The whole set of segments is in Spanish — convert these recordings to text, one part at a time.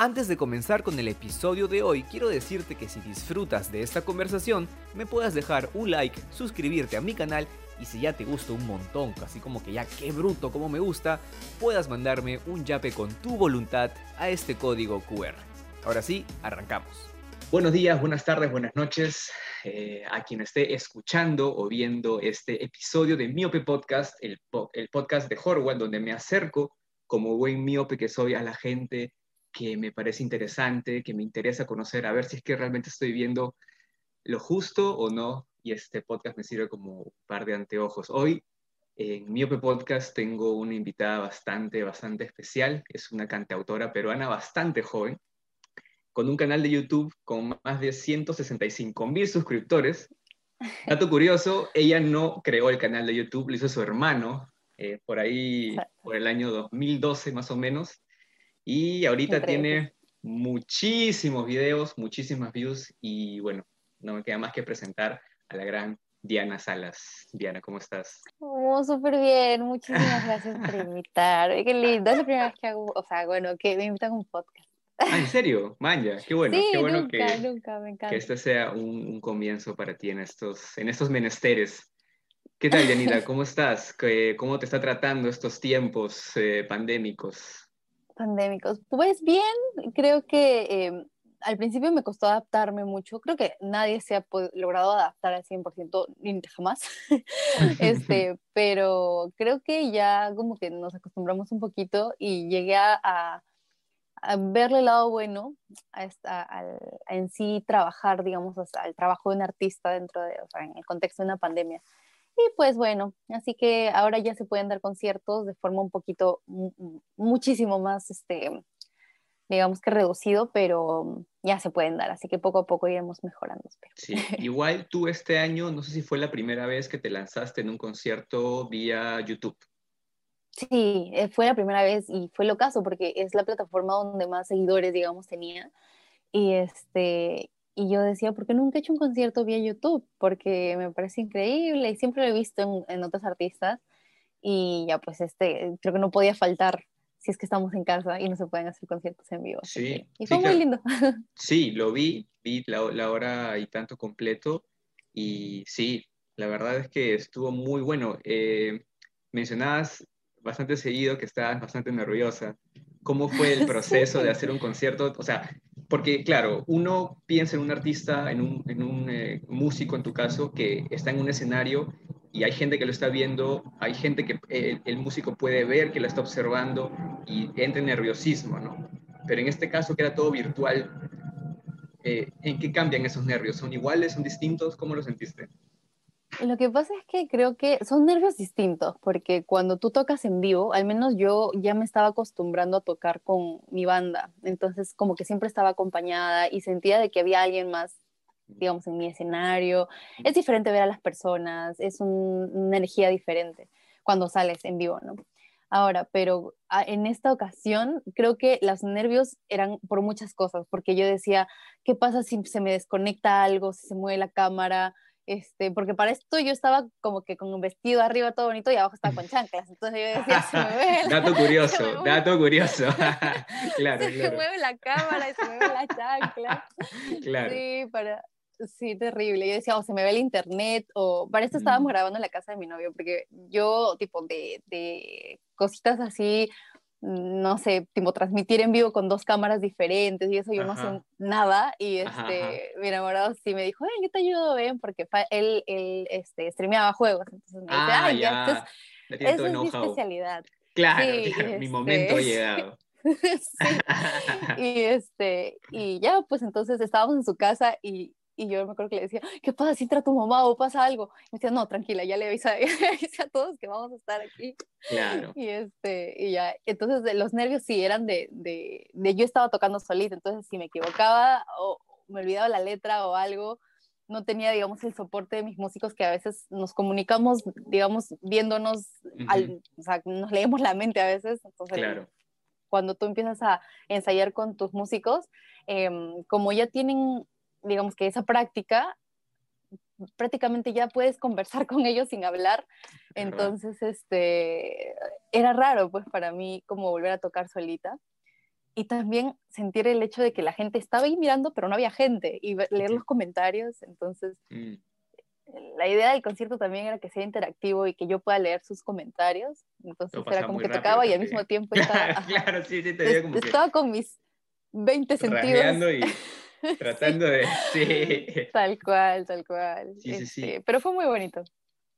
Antes de comenzar con el episodio de hoy, quiero decirte que si disfrutas de esta conversación, me puedas dejar un like, suscribirte a mi canal y si ya te gusta un montón, así como que ya qué bruto como me gusta, puedas mandarme un yape con tu voluntad a este código QR. Ahora sí, arrancamos. Buenos días, buenas tardes, buenas noches eh, a quien esté escuchando o viendo este episodio de Miope Podcast, el, podcast de Horwell, donde me acerco como buen miope que soy a la gente que me parece interesante, que me interesa conocer, a ver si es que realmente estoy viendo lo justo o no, y este podcast me sirve como un par de anteojos. Hoy en Miope Podcast tengo una invitada bastante, bastante especial, es una cantautora peruana bastante joven, con un canal de YouTube con más de 165 mil suscriptores. Dato curioso, ella no creó el canal de YouTube, lo hizo su hermano, eh, por ahí, por el año 2012 más o menos. Y ahorita tiene muchísimos videos, muchísimas views y bueno, no me queda más que presentar a la gran Diana Salas. Diana, ¿cómo estás? Oh, súper bien, muchísimas gracias por invitar. Qué lindo, es la primera vez que hago, o sea, bueno, que me invitan a un podcast. Ah, ¿en serio? Manja, qué bueno, sí, qué bueno nunca, que, nunca, me encanta. que este sea un, un, comienzo para ti en estos, en estos menesteres. ¿Qué tal, Dianita? ¿Cómo estás? ¿Cómo te está tratando estos tiempos eh, pandémicos? Pandémicos? Pues bien, creo que em, al principio me costó adaptarme mucho. Creo que nadie se ha logrado adaptar al 100%, ni jamás. este, pero creo que ya como que nos acostumbramos un poquito y llegué a, a, verle el lado bueno a esta, al, en sí trabajar, digamos, al trabajo de un artista dentro de, o sea, en el contexto de una pandemia. Y pues bueno, así que ahora ya se pueden dar conciertos de forma un poquito, muchísimo más, este, digamos que reducido, pero ya se pueden dar, así que poco a poco iremos mejorando. Espero. Sí, igual tú este año, no sé si fue la primera vez que te lanzaste en un concierto vía YouTube. Sí, eh, fue la primera vez y fue lo caso porque es la plataforma donde más seguidores, digamos, tenía. Y, este, y yo decía, ¿por qué nunca he hecho un concierto vía YouTube? Porque me parece increíble y siempre lo he visto en, otros artistas. Y ya, pues, este, creo que no podía faltar si es que estamos en casa y no se pueden hacer conciertos en vivo. Sí. y fue muy lindo. Sí, lo vi, vi la, la, hora y tanto completo. Y sí, la verdad es que estuvo muy bueno. Eh, mencionabas bastante seguido que estabas bastante nerviosa. ¿Cómo fue el proceso de hacer un concierto? O sea, porque claro, uno piensa en un artista, en un, en un eh, músico en tu caso, que está en un escenario y hay gente que lo está viendo, hay gente que eh, el músico puede ver que lo está observando y entra en nerviosismo, ¿no? Pero en este caso que era todo virtual, eh, ¿en qué cambian esos nervios? ¿Son iguales? ¿Son distintos? ¿Cómo lo sentiste? Lo que pasa es que creo que son nervios distintos, porque cuando tú tocas en vivo, al menos yo ya me estaba acostumbrando a tocar con mi banda, entonces como que siempre estaba acompañada y sentía de que había alguien más, digamos, en mi escenario. Es diferente ver a las personas, es una energía diferente cuando sales en vivo, ¿no? Ahora, pero ah, en esta ocasión creo que los nervios eran por muchas cosas, porque yo decía, ¿qué pasa si se me desconecta algo, si se mueve la cámara? Este, porque para esto yo estaba como que con un vestido arriba todo bonito y abajo estaba con chanclas. Entonces yo decía, se me ve. dato curioso, dato curioso. claro, se me mueve la cámara y se me ve la chancla. Claro. Sí, para, sí, terrible. Yo decía, o se me ve el internet, o para esto estábamos mm. grabando en la casa de mi novio, porque yo, tipo, de, de cositas así, no sé, tipo transmitir en vivo con dos cámaras diferentes y eso yo no sé nada y este, mi enamorado sí me dijo, yo te ayudo, ven, porque él, él este, streameaba juegos, entonces me dice, ah, ay, ya, esa es, mi especialidad. Claro, mi este, momento ha llegado. sí. y este, y ya, pues entonces estábamos en su casa y, y yo me acuerdo que le decía, ¿qué pasa si entra tu mamá o pasa algo? Y me decía, no, tranquila, ya le avisé, a todos que vamos a estar aquí. Claro. Y, este, y ya, entonces los nervios sí eran de, de, de, yo estaba tocando solita, entonces si me equivocaba o me olvidaba la letra o algo, no tenía, digamos, el soporte de mis músicos que a veces nos comunicamos, digamos, viéndonos, al, o sea, nos leemos la mente a veces. Entonces, claro. cuando tú empiezas a ensayar con tus músicos, eh, como ya tienen digamos que esa práctica, prácticamente ya puedes conversar con ellos sin hablar. Entonces, este, era raro pues para mí como volver a tocar solita. y también sentir el hecho de que la gente estaba ahí mirando, pero no había gente, y leer los comentarios, entonces... Mm. La idea del concierto también era que sea interactivo y que yo pueda leer sus comentarios. Entonces era como que tocaba y al mismo tiempo estaba. Claro, sí, sí, te como Estaba con mis 20 sentidos. y tratando de. Sí. Tal cual, tal cual. Sí, sí, sí. Este, pero fue muy bonito.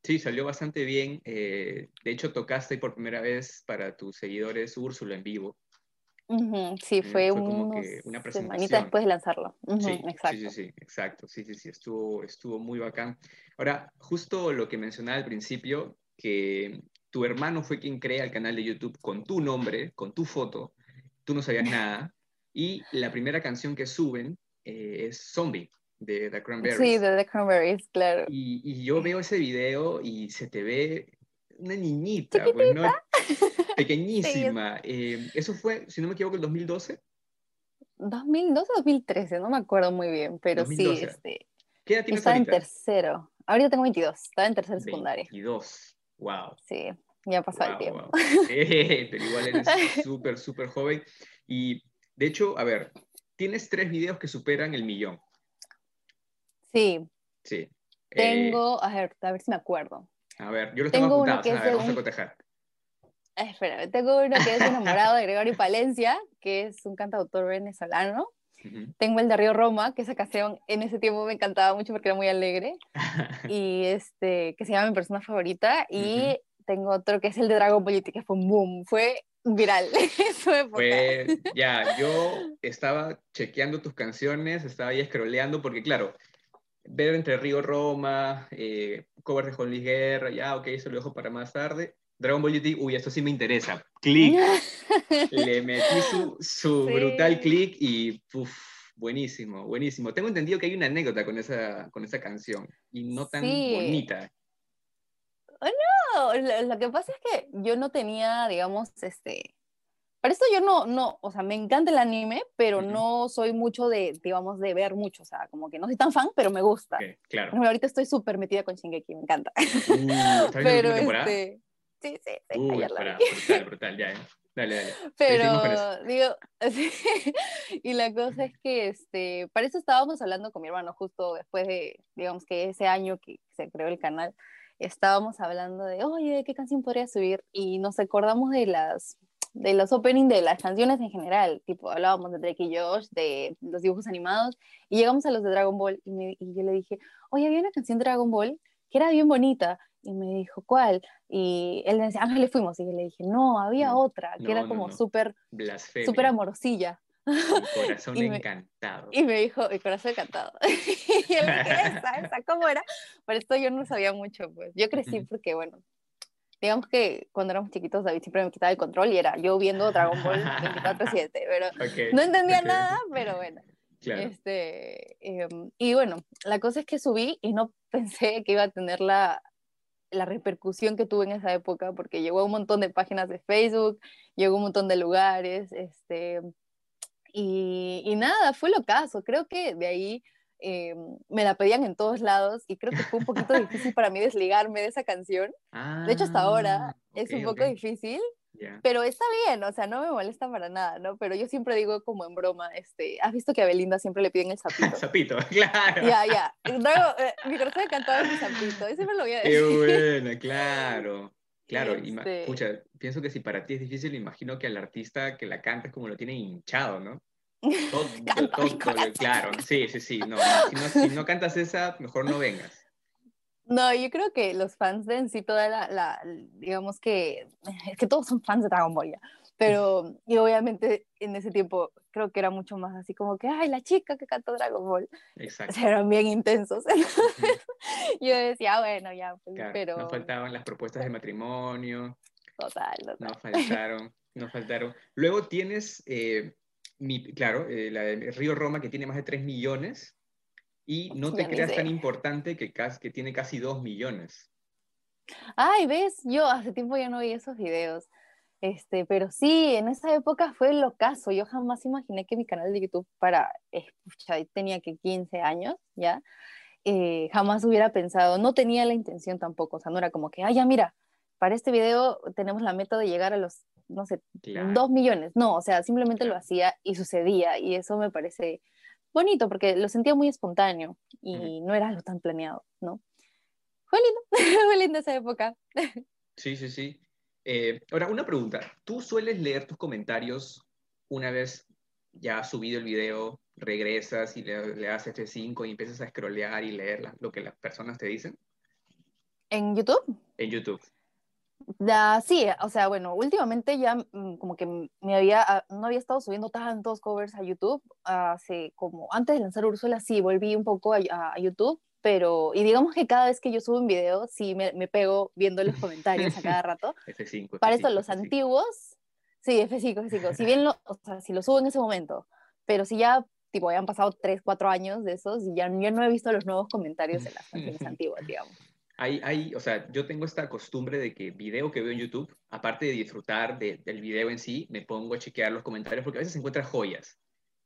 Sí, salió bastante bien. Eh, de hecho, tocaste por primera vez para tus seguidores Úrsula en vivo. sí, eh, fue, una semanita después de lanzarlo. sí, exacto. Sí, sí, exacto. Sí, sí, sí, estuvo, estuvo muy bacán. Ahora, justo lo que mencionaba al principio, que tu hermano fue quien crea el canal de YouTube con tu nombre, con tu foto, tú no sabías nada, y la primera canción que suben eh, es Zombie de The Cranberries. Sí, de The Cranberries, claro. Y, y, yo veo ese video y se te ve una niñita, pues, ¿no? pequeñísima. Eh, eso fue, si no me equivoco, el 2012. 2012 o 2013, no me acuerdo muy bien, pero sí. Este, ¿Qué edad tienes Estaba en tercero. Ahorita tengo 22, estaba en tercero secundaria. 22, wow. Sí, ya ha pasado el tiempo. Wow. pero igual eres súper, súper joven. Y de hecho, a ver, tienes tres videos que superan el millón. Sí. Sí. Tengo, a ver, a ver si me acuerdo. A ver, yo los tengo, tengo apuntados, a ver, vamos a cotejar. Espera, tengo uno que es enamorado de Gregorio Palencia, que es un cantautor venezolano. Tengo el de Río Roma, que esa canción en ese tiempo me encantaba mucho porque era muy alegre. y este, que se llama Mi persona favorita. Y tengo otro que es el de Dragon Ball que fue un boom. Fue viral Fue, ya, yo estaba chequeando tus canciones, estaba ahí scrolleando, porque claro, ver entre Río Roma, eh, covers de Juan Luis Guerra, ya, ok, eso lo dejo para más tarde. Dragon Ball GT, uy, esto sí me interesa. Click. Le metí su, su brutal click y uf, buenísimo, buenísimo. Tengo entendido que hay una anécdota con esa, con esa canción y no tan bonita. Oh, no, lo, que pasa es que yo no tenía, digamos, este, para esto yo no, no, o sea, me encanta el anime, pero no soy mucho de, digamos, de ver mucho, o sea, como que no soy tan fan, pero me gusta. claro. ahorita estoy súper metida con Shingeki, me encanta. Uh, pero este, sí, sí, sí. Uh, brutal, brutal, ya, Dale, dale. Pero, digo, y la cosa es que, este, para eso estábamos hablando con mi hermano justo después de, digamos que ese año que se creó el canal, estábamos hablando de, oye, ¿qué canción podría subir? Y nos acordamos de las de los openings de las canciones en general, tipo hablábamos de Drake y Josh, de los dibujos animados, y llegamos a los de Dragon Ball, y, y yo le dije, oye, había una canción de Dragon Ball que era bien bonita, y me dijo, ¿cuál? Y él me decía, Ángeles fuimos, y yo le dije, no, había otra, que era como súper, súper amorosilla. Corazón encantado. Y me dijo, mi corazón encantado. y él me esa, esa, ¿cómo era? Por esto yo no sabía mucho, pues. Yo crecí porque, bueno, digamos que cuando éramos chiquitos David siempre me quitaba el control y era yo viendo Dragon Ball 24-7, pero no entendía nada, pero bueno. Este, em, y bueno, la cosa es que subí y no pensé que iba a tener la, la repercusión que tuve en esa época, porque llegó a un montón de páginas de Facebook, llegó a un montón de lugares, este, y, y nada, fue lo caso. Creo que de ahí eh, me la pedían en todos lados y creo que fue un poquito difícil para mí desligarme de esa canción. de hecho, hasta ahora ah, es un poco difícil, pero está bien, o sea, no me molesta para nada, ¿no? Pero yo siempre digo como en broma, este, ¿has visto que a Belinda siempre le piden el sapito? sapito, claro. Ya, ya. Luego, eh, mi corazón encantado es mi sapito, y siempre lo voy a decir. Qué bueno, claro. Claro, este... escucha, pienso que si para ti es difícil, imagino que al artista que la canta es como lo tiene hinchado, ¿no? Todo, todo, claro, sí, sí, sí. No, si, no, si no cantas esa, mejor no vengas. No, yo creo que los fans de en sí, toda la, la, digamos que, es que todos son fans de Dragon Ball ya, pero, y obviamente en ese tiempo creo que era mucho más así como que, ay, la chica que cantó Dragon Ball. Exacto. eran bien intensos. yo decía, ah, bueno, ya, pues, pero... No faltaban las propuestas de matrimonio. Total, total. No faltaron, no faltaron. Luego tienes... Eh, claro, eh, la de Río Roma, que tiene más de 3 millones, y no te creas tan importante que, que tiene casi 2 millones. Ay, ves, yo hace tiempo ya no vi esos videos. Este, pero sí, en esa época fue el ocaso. Yo jamás imaginé que mi canal de YouTube para, escuchar tenía que 15 años, ¿ya? Eh, jamás hubiera pensado, no tenía la intención tampoco, o sea, no era como que, ay, ya mira, para este video tenemos la meta de llegar a los no sé, Claro. dos millones. No, o sea, simplemente lo hacía y sucedía y eso me parece bonito porque lo sentía muy espontáneo y no era algo tan planeado, ¿no? Fue lindo, fue linda esa época. Sí, sí, sí. Eh, ahora, una pregunta. ¿Tú sueles leer tus comentarios una vez ya subido el video, regresas y le, le das F5 y empiezas a scrollear y leer la- lo que las personas te dicen En YouTube, en YouTube? Da, sí, o sea, bueno, últimamente ya mm, como que me había, ah, no había estado subiendo tantos covers a YouTube, hace como, antes de lanzar Úrsula, sí, volví un poco a YouTube, pero, y digamos que cada vez que yo subo un video, sí me, me pego viendo los comentarios a cada rato. F5. Para esto, F5, los F5. antiguos, sí, F5, F5, si bien lo, o sea, si lo subo en ese momento, pero si ya, tipo, hayan pasado 3, 4 años de esos, y ya yo no he visto los nuevos comentarios de las canciones antiguas, digamos. Hay, hay, o sea, yo tengo esta costumbre de que video que veo en YouTube, aparte de disfrutar de- del video en sí, me pongo a chequear los comentarios porque a veces se encuentran joyas.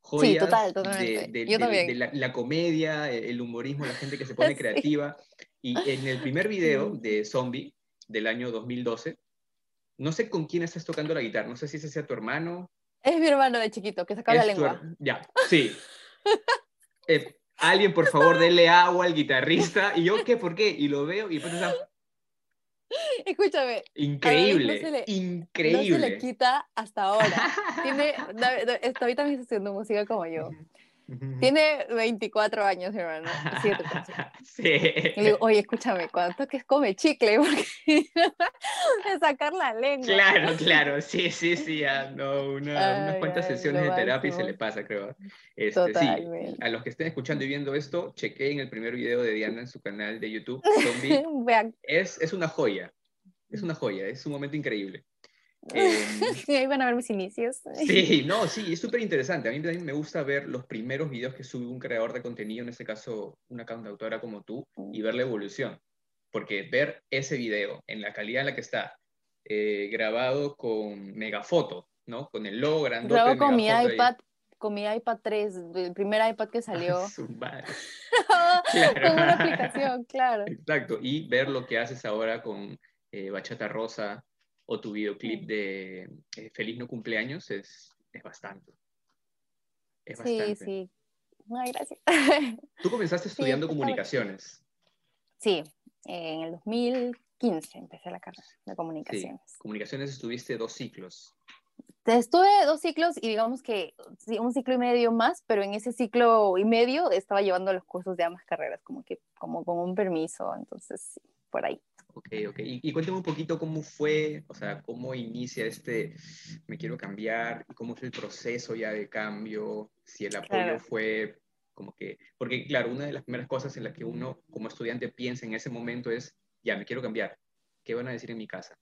Joyas total, de- Yo de- de la, la comedia, el humorismo, la gente que se pone Sí. creativa. Y en el primer video Sí. de Zombie del año 2012, no sé con quién estás tocando la guitarra, no sé si ese sea tu hermano. Es mi hermano de chiquito, que sacaba la tu lengua. Ya, sí. Eh, alguien, por favor, denle agua al guitarrista. Y yo, ¿qué? ¿Por qué? Y lo veo y Escúchame, increíble, no se le- no increíble. se le quita hasta ahora. Tiene, David, David también está haciendo música como yo. Tiene 24 años, hermano. Sí. Y le digo, oye, escúchame, cuando toques come chicle, porque de sacar la lengua. Claro, claro, sí, sí, sí, ya, no, una- unas Ay, cuantas ay, sesiones de terapia y se le pasa, creo. Este, sí, Totalmente. a los que estén escuchando y viendo esto, chequeen el primer video de Diana en su canal de YouTube, Zombie. Vean, Es, es una joya, es una joya, es un momento increíble. Em, ahí van a ver mis inicios. Sí, no, sí, es súper interesante. A mí también me gusta ver los primeros videos que sube un creador de contenido, en este caso una cantautora como tú, y ver la evolución. Porque ver ese video en la calidad en la que está, eh, grabado con Megafoto, ¿no? Con el logo grandote Grabo de con mi Megafoto ahí. iPad, con mi iPad 3, el primer iPad que salió. Madre. con una aplicación, claro. Exacto, y ver lo que haces ahora con eh, Bachata Rosa o tu videoclip de eh, Feliz No Cumpleaños es, es bastante. Es Sí, bastante. sí. Gracias. Tú comenzaste estudiando comunicaciones. Sí, en el 2015 empecé la carrera de Sí, comunicaciones. comunicaciones estuviste dos ciclos. Estuve dos ciclos y digamos que un ciclo y medio más, pero en ese ciclo y medio estaba llevando los cursos de ambas carreras, como que como con un permiso, entonces sí, por ahí. Ok, ok. Y, y cuéntame un poquito cómo fue, o sea, cómo inicia este, me quiero cambiar, y cómo fue el proceso ya de cambio, si el apoyo Claro. fue como que, porque claro, una de las primeras cosas en las que uno como estudiante piensa en ese momento es, ya, me quiero cambiar, ¿qué van a decir en mi casa?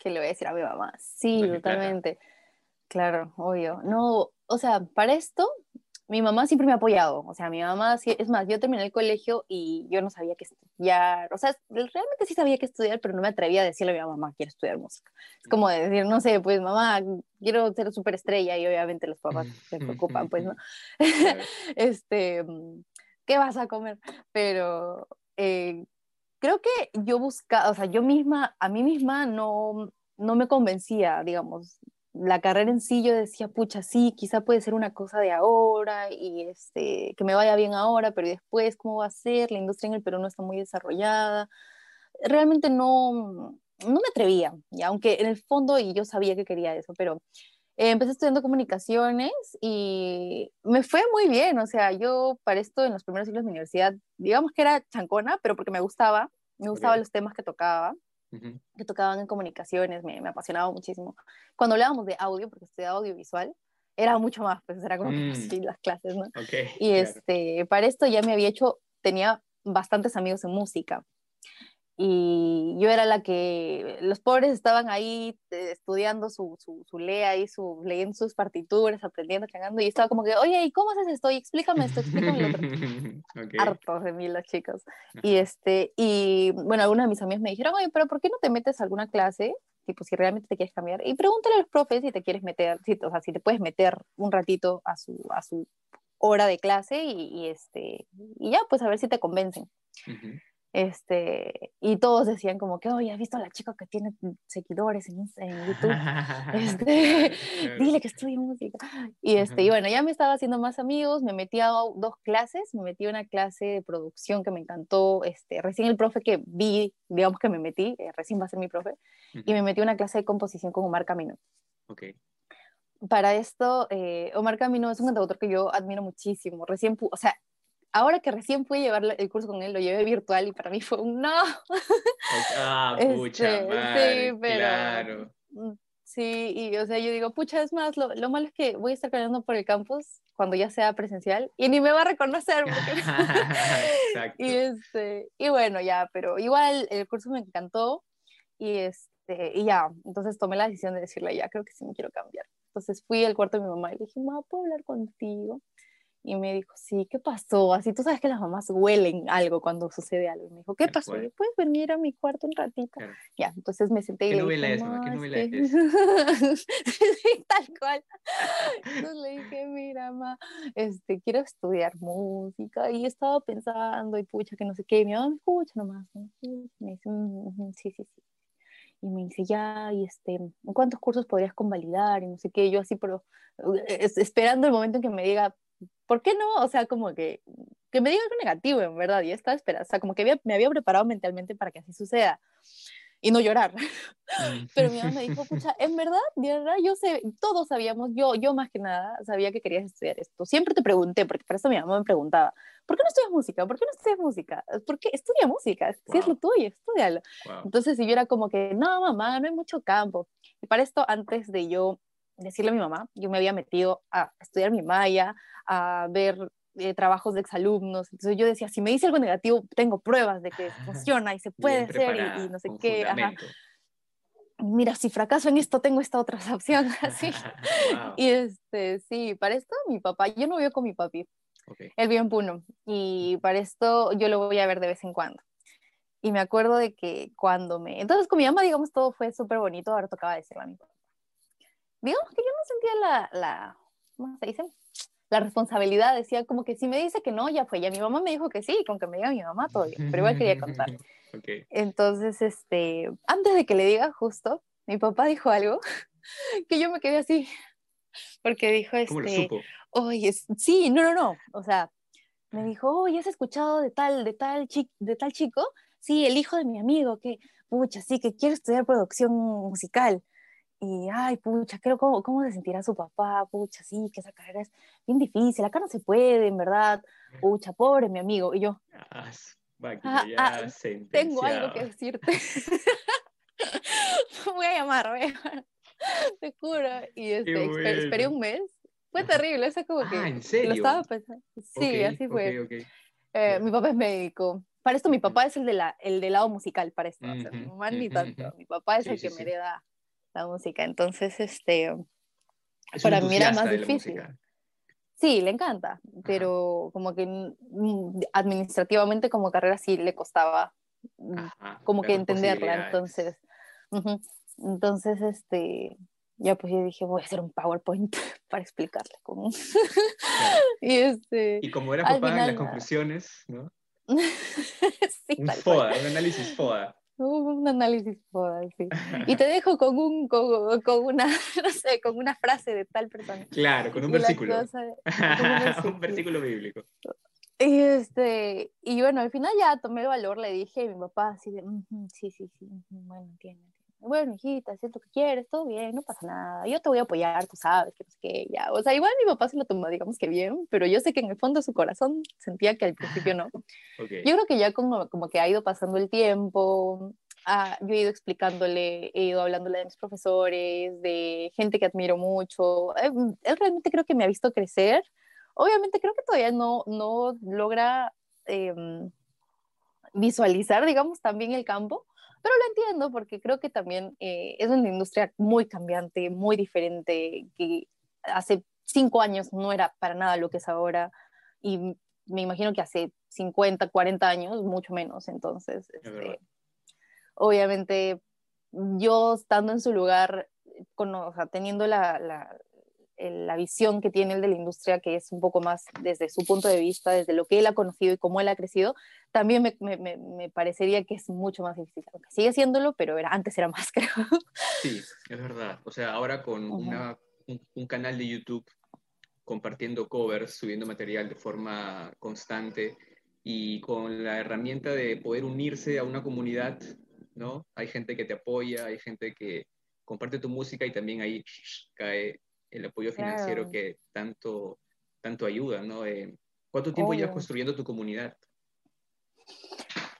que le voy a decir a mi mamá. Sí, No es mi plata. totalmente. Claro, obvio. No, o sea, para esto, mi mamá siempre me ha apoyado. O sea, mi mamá, es más, yo terminé el colegio y yo no sabía qué estudiar. O sea, realmente sí sabía qué estudiar, pero no me atrevía a decirle a mi mamá, quiero estudiar música. Es como decir, no sé, pues mamá, quiero ser superestrella y obviamente los papás se preocupan, pues, ¿no? Este, mm, ¿qué vas a comer? Pero eh, creo que yo buscaba, o sea, yo misma, a mí misma no, no me convencía, digamos, la carrera en sí, yo decía, pucha, sí, quizá puede ser una cosa de ahora y este, que me vaya bien ahora, pero ¿y después cómo va a ser? La industria en el Perú no está muy desarrollada. Realmente no, no me atrevía, y aunque en el fondo y yo sabía que quería eso, pero eh, empecé estudiando comunicaciones y me fue muy bien, o sea, yo para esto en los primeros ciclos de mi universidad, digamos que era chancona, pero porque me gustaba, me gustaban los temas que tocaba, Ujú. que tocaban en comunicaciones, me, me apasionaba muchísimo. Cuando hablábamos de audio, porque estudiaba audiovisual, era mucho más, pues era como que Mm. así las clases, ¿no? Ok. Y claro. este, para esto ya me había hecho, tenía bastantes amigos en música. Y yo era la que, los pobres estaban ahí eh, estudiando su, su, su lea y su, leyendo sus partituras, aprendiendo, cagando, y estaba como que, oye, ¿y cómo haces esto? Y explícame esto, explícame lo otro. Ok. Hartos de mí los chicos. Y este, y bueno, algunos de mis amigos me dijeron, oye, pero ¿por qué no te metes a alguna clase? Tipo, si realmente te quieres cambiar. Y pregúntale a los profes si te quieres meter, si, o sea, si te puedes meter un ratito a su, a su hora de clase y, y este, y ya, pues a ver si te convencen. Ujú. Este, y todos decían como que, oye, ¿has visto a la chica que tiene seguidores en, en YouTube? Este, dile que estudie música. Y, este, y bueno, ya me estaba haciendo más amigos, me metí a dos clases, me metí a una clase de producción que me encantó, este, recién el profe que vi, digamos que me metí, eh, recién va a ser mi profe, y me metí a una clase de composición con Omar Camino. Okay. Para esto, eh, Omar Camino es un cantautor que yo admiro muchísimo. Recién, o sea, ahora que recién fui a llevar el curso con él, lo llevé virtual y para mí fue un no. Ah, pucha, este, sí, pero, claro. Mm, sí, y o sea, yo digo, pucha, es más, lo, lo, malo es que voy a estar caminando por el campus cuando ya sea presencial y ni me va a reconocer. Exacto. y, este, y bueno, ya, pero igual el curso me encantó y, este, y ya, entonces tomé la decisión de decirle, ya, creo que sí me quiero cambiar. Entonces fui al cuarto de mi mamá y le dije, mamá, ¿puedo hablar contigo? Y me dijo, sí, ¿qué pasó? Así tú sabes que las mamás huelen algo cuando sucede algo. Y me dijo, ¿qué pasó? ¿puedes venir a mi cuarto un ratito? Ya, entonces me senté y ¿Qué le novela dije, es, ¿Qué novela es? es? tal cual. Entonces le dije, mira, ma, este, quiero estudiar música y estaba pensando y pucha, que no sé qué. Y mi mamá me escucha nomás. Me dice, mm, sí, sí, sí y me dice, ya, y este, ¿cuántos cursos podrías convalidar? Y no sé qué, yo así, pero esperando el momento en que me diga, ¿por qué no? O sea, como que, que me diga algo negativo, en verdad, y estaba esperando, o sea, como que me había preparado mentalmente para que así suceda y no llorar. Pero mi mamá me dijo, pucha, en verdad, de verdad, yo sé, todos sabíamos, yo, yo más que nada, sabía que querías estudiar esto. Siempre te pregunté, porque para eso mi mamá me preguntaba, ¿por qué no estudias música? ¿Por qué no estudias música? ¿Por qué? Estudia música, si es lo tuyo, estudialo. Entonces, si yo era como que, no, mamá, no hay mucho campo. Y para esto, antes de yo decirle a mi mamá, yo me había metido a estudiar mi maya, a ver eh, trabajos de exalumnos. Entonces yo decía, si me dice algo negativo, tengo pruebas de que funciona y se puede hacer y, no sé qué. Mira, si fracaso en esto, tengo esta otra opción. Así. Y este, sí, para esto mi papá, yo no vivo con mi papi. Él vive en Puno. Y para esto yo lo voy a ver de vez en cuando. Y me acuerdo de que cuando me... Entonces con mi mamá, digamos, todo fue súper bonito. Ahora tocaba decirle a mi papá. Digamos que yo no sentía la, la ¿cómo se dice? la responsabilidad, decía como que si me dice que no, ya fue, ya mi mamá me dijo que sí, con que me diga mi mamá todo bien, pero igual quería contar. Entonces, este, antes de que le diga justo, mi papá dijo algo que yo me quedé así, porque dijo, este, oye, sí, no, no, no, o sea, me dijo, oye, ¿has escuchado de tal, de tal, de tal chico? Sí, el hijo de mi amigo, que, pucha, sí, que quiere estudiar producción musical y, ay, pucha, creo, ¿cómo, ¿cómo se sentirá su papá? Pucha, sí, que esa carrera es bien difícil, acá no se puede, en verdad, pucha, pobre mi amigo. Y yo, ah, ah, ah tengo algo que decirte. voy a llamar, voy a llamar. te juro. Y este, esperé un mes. Fue terrible, eso como que... Ah, ¿en serio? Lo estaba pensando. Sí, así fue. Okay, eh, mi papá es médico. Para esto mi papá es el, de la, el del lado musical, para esto. o sea, ni tanto. Mi papá es el que me hereda la música. Entonces, este, para mí era más difícil. Sí, le encanta, pero como que mm, administrativamente como carrera sí le costaba mm, como que entenderla. Entonces, entonces, este, ya pues yo dije, voy a hacer un PowerPoint para explicarle cómo. y, este, y como era papá en las conclusiones, ¿no? sí, un FODA, un análisis FODA. Un análisis sí. Y te dejo con, un, con, con, una, no sé, con una frase de tal persona. Claro, con un versículo. un, versículo. bíblico. Y, este, y bueno, al final ya tomé el valor, le dije a mi papá así de, sí, sí, sí, bueno, entiendo, Bueno, hijita, si es lo que quieres, todo bien, no pasa nada, yo te voy a apoyar, tú sabes, que no sé qué, ya. O sea, igual mi papá se lo tomó, digamos que bien, pero yo sé que en el fondo de su corazón sentía que al principio no. Okay. Yo creo que ya como, como que ha ido pasando el tiempo, Ah, yo he ido explicándole, he ido hablándole de mis profesores, de gente que admiro mucho. Eh, mm, él, realmente creo que me ha visto crecer. Obviamente creo que todavía no, no logra em, visualizar, digamos, también el campo, pero lo entiendo porque creo que también eh, es una industria muy cambiante, muy diferente, que hace cinco años no era para nada lo que es ahora y me imagino que hace 50, 40 años, mucho menos. Entonces, este, obviamente yo estando en su lugar, con, o sea, teniendo la, la, la visión que tiene él de la industria, que es un poco más desde su punto de vista, desde lo que él ha conocido y cómo él ha crecido, también me, me, me parecería que es mucho más difícil. Aunque sigue haciéndolo, pero era, antes era más, creo. Sí, es verdad. O sea, ahora con una, un, un, canal de YouTube compartiendo covers, subiendo material de forma constante y con la herramienta de poder unirse a una comunidad, ¿no? Hay gente que te apoya, hay gente que comparte tu música y también ahí cae el apoyo financiero que tanto, tanto ayuda, ¿no? Eh, ¿Cuánto tiempo llevas construyendo tu comunidad?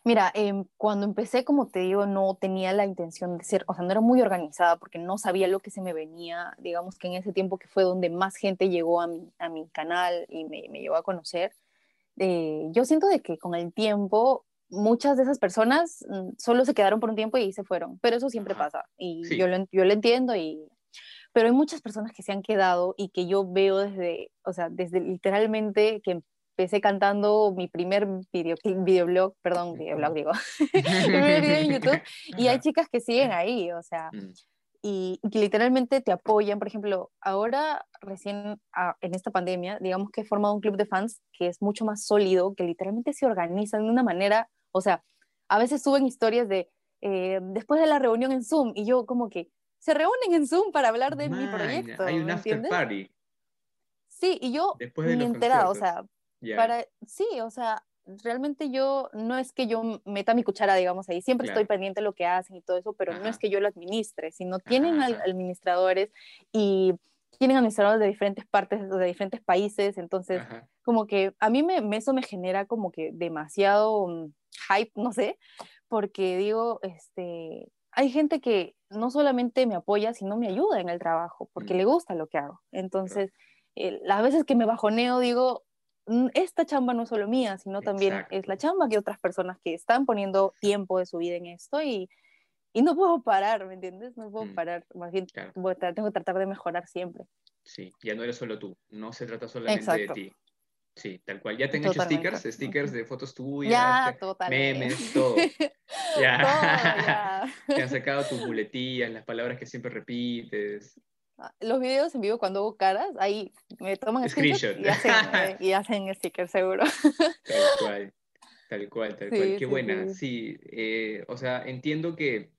Mira, em, cuando empecé, como te digo, no tenía la intención de ser, o sea, no era muy organizada porque no sabía lo que se me venía. Digamos que en ese tiempo que fue donde más gente llegó a mi, a mi canal y me, me llevó a conocer, eh, yo siento de que con el tiempo muchas de esas personas mm, solo se quedaron por un tiempo y se fueron, pero eso siempre pasa y yo, lo, yo lo entiendo y pero hay muchas personas que se han quedado y que yo veo desde, o sea, desde literalmente que empecé cantando mi primer video, videoblog, perdón, videoblog digo, mi primer video en YouTube, y hay chicas que siguen ahí, o sea, mm. y, que literalmente te apoyan, por ejemplo, ahora recién ah, en esta pandemia, digamos que he formado un club de fans que es mucho más sólido, que literalmente se organizan de una manera, o sea, a veces suben historias de, eh, después de la reunión en Zoom, y yo como que, se reúnen en Zoom para hablar de mi proyecto. Hay un after party. Sí, y yo ni enterada, o sea, para, sí, o sea, realmente yo, no es que yo meta mi cuchara, digamos, ahí, siempre estoy pendiente de lo que hacen y todo eso, pero no es que yo lo administre, sino tienen administradores y tienen administradores de diferentes partes, de diferentes países, entonces, como que a mí me, eso me genera como que demasiado mm, hype, no sé, porque digo, este, hay gente que no solamente me apoya, sino me ayuda en el trabajo, porque mm. le gusta lo que hago. Entonces, las veces que me bajoneo, digo, mm, esta chamba no es solo mía, sino también es la chamba que otras personas que están poniendo tiempo de su vida en esto y, y no puedo parar, ¿me entiendes? No puedo mm. parar, más bien tengo que tratar de mejorar siempre. Sí, ya no eres solo tú, no se trata solamente de ti. Sí, tal cual. Ya te han hecho stickers, stickers de fotos tuyas, ya, memes, todo. ya. te han sacado tus muletillas, las palabras que siempre repites. Ah, los videos en vivo cuando hago caras, ahí me toman screenshot, y, hacen, y hacen stickers seguro. Tal cual, tal cual, tal cual. Qué buena, sí. Eh, o sea, entiendo que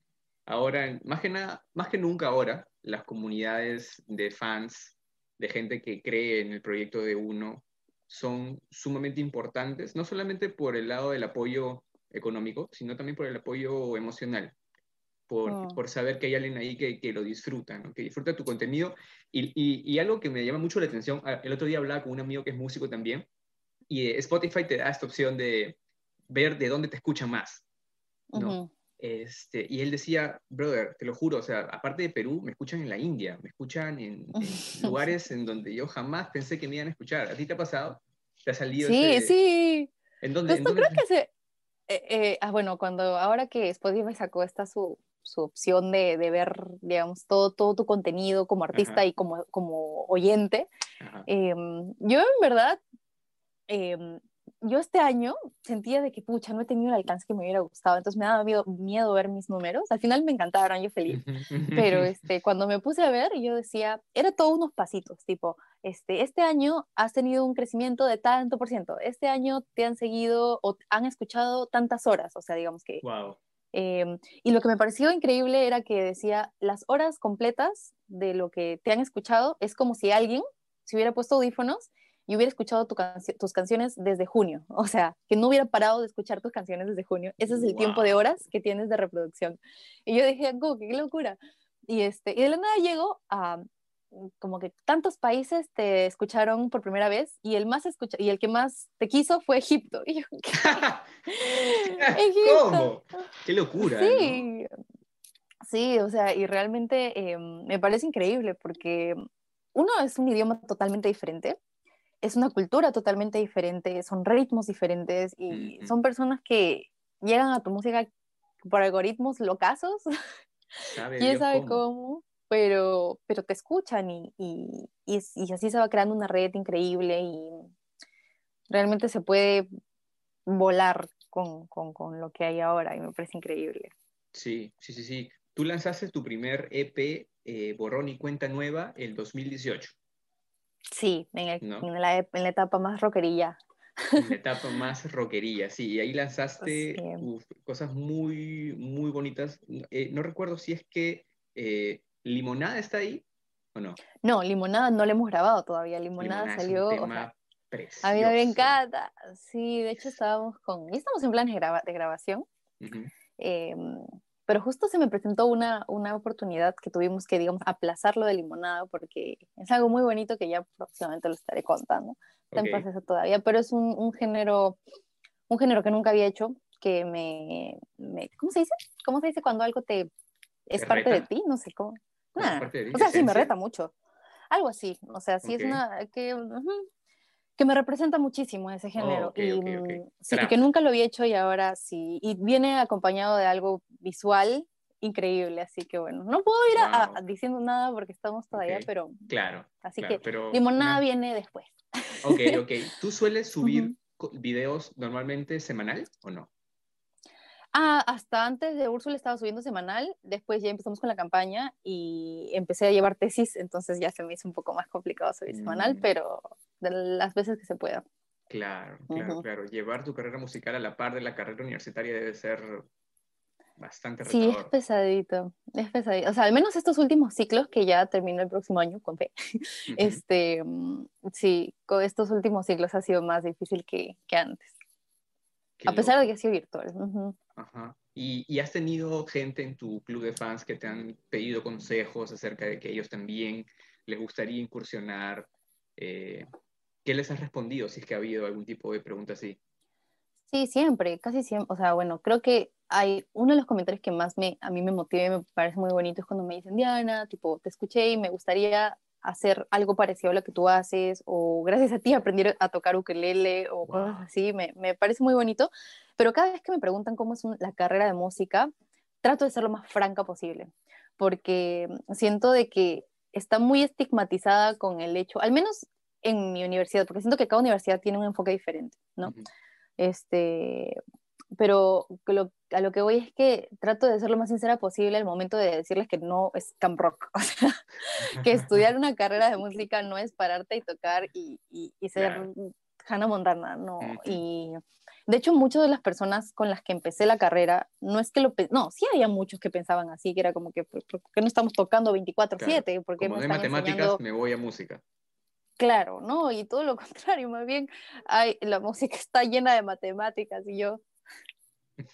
ahora, más que, nada, más que nunca ahora, las comunidades de fans, de gente que cree en el proyecto de uno, son sumamente importantes, no solamente por el lado del apoyo económico, sino también por el apoyo emocional, por, oh. por saber que hay alguien ahí que, que lo disfruta, que disfruta tu contenido. Y, y, algo que me llama mucho la atención, ah, el otro día hablaba con un amigo que es músico también, y eh, Spotify te da esta opción de ver de dónde te escuchan más. ¿no? Este, y él decía, brother, te lo juro, o sea, aparte de Perú, me escuchan en la India, me escuchan en, lugares en donde yo jamás pensé que me iban a escuchar. ¿A ti te ha pasado? ¿Te ha salido? Sí, sí. ¿En dónde? Pues creo que se... Eh, eh, ah, bueno, cuando ahora que Spotify sacó esta su, su opción de, de, ver, digamos, todo, todo tu contenido como artista y como, como oyente, em, yo en verdad em, yo este año sentía de que, pucha, no he tenido el alcance que me hubiera gustado, entonces me daba miedo, miedo ver mis números. Al final me encantaron, yo feliz. Pero este, cuando me puse a ver, yo decía, era todo unos pasitos, tipo, este, este año has tenido un crecimiento de tanto por ciento, este año te han seguido o han escuchado tantas horas, o sea, digamos que... Wow. Em, y lo que me pareció increíble era que decía, las horas completas de lo que te han escuchado es como si alguien se hubiera puesto audífonos y hubiera escuchado tus canciones desde junio, o sea, que no hubiera parado de escuchar tus canciones desde junio, ese es el tiempo de horas que tienes de reproducción. Y yo dije, qué locura. Y, este, y de la nada llego a como que tantos países te escucharon por primera vez y el más escucha y el que más te quiso fue Egipto. Y yo, ¿Cómo? Qué locura. Sí, sí, o sea, y realmente em, me parece increíble porque uno es un idioma totalmente diferente es una cultura totalmente diferente, son ritmos diferentes y son personas que llegan a tu música por algoritmos locazos. ¿Quién sabe cómo? pero, pero te escuchan y, y, y, así se va creando una red increíble y realmente se puede volar con, con, con, lo que hay ahora y me parece increíble. Sí, sí, sí, sí. Tú lanzaste tu primer EP, eh, Borrón y Cuenta Nueva, el 2018. Sí, en, la, en la etapa más rockerilla. En la etapa más rockerilla, sí. Y ahí lanzaste cosas muy, muy bonitas. Eh, no recuerdo si es que eh, Limonada está ahí o no. No, Limonada no la hemos grabado todavía. Limonada, salió. Es un tema a mí me encanta. Sí, de hecho estábamos con. Estamos en planes de, de grabación. Em, pero justo se me presentó una, una oportunidad que tuvimos que, digamos, aplazarlo de limonada porque es algo muy bonito que ya próximamente lo estaré contando. Está en proceso todavía, pero es un, un, género, un género que nunca había hecho, que me, me, ¿cómo se dice? ¿Cómo se dice cuando algo te es parte de ti? No sé cómo. o sea, sí, me reta mucho. Algo así, o sea, sí es una, que, que me representa muchísimo ese género. y, mm, sí, que nunca lo había hecho y ahora sí. Y viene acompañado de algo visual increíble, así que bueno, no puedo ir a, diciendo nada porque estamos todavía, pero... Claro. Así que pero, limonada viene después. Ok, ok. ¿Tú sueles subir videos normalmente semanal o no? Ah, hasta antes de Úrsula estaba subiendo semanal, después ya empezamos con la campaña y empecé a llevar tesis, entonces ya se me hizo un poco más complicado subir semanal, mm. pero de las veces que se pueda. Claro, claro, claro. Llevar tu carrera musical a la par de la carrera universitaria debe ser bastante retador. Sí, es pesadito, es pesadito. O sea, al menos estos últimos ciclos que ya termino el próximo año, con fe, este, mm, sí, con estos últimos ciclos ha sido más difícil que, que antes. a pesar de que ha sido virtual. Ajá. ¿Y, has tenido gente en tu club de fans que te han pedido consejos acerca de que ellos también les gustaría incursionar? Eh, ¿Qué les has respondido si es que ha habido algún tipo de pregunta así? Sí, siempre, casi siempre. O sea, bueno, creo que hay uno de los comentarios que más me, a mí me motiva y me parece muy bonito es cuando me dicen, Diana, tipo, te escuché y me gustaría hacer algo parecido a lo que tú haces, o gracias a ti aprendí a tocar ukelele, o cosas así, me, me, parece muy bonito. Pero cada vez que me preguntan cómo es la carrera de música, trato de ser lo más franca posible, porque siento de que está muy estigmatizada con el hecho, al menos en mi universidad, porque siento que cada universidad tiene un enfoque diferente, ¿no? Este, pero a lo que voy es que trato de ser lo más sincera posible al momento de decirles que no es camp rock, o sea, que estudiar una carrera de música no es pararte y tocar y, y, ser Hannah Montana, no, y de hecho muchas de las personas con las que empecé la carrera, no es que lo, no, sí había muchos que pensaban así, que era como que, ¿por qué no estamos tocando 24/7? Porque como de matemáticas me voy a música. Claro, no, y todo lo contrario, más bien, ay, la música está llena de matemáticas y yo,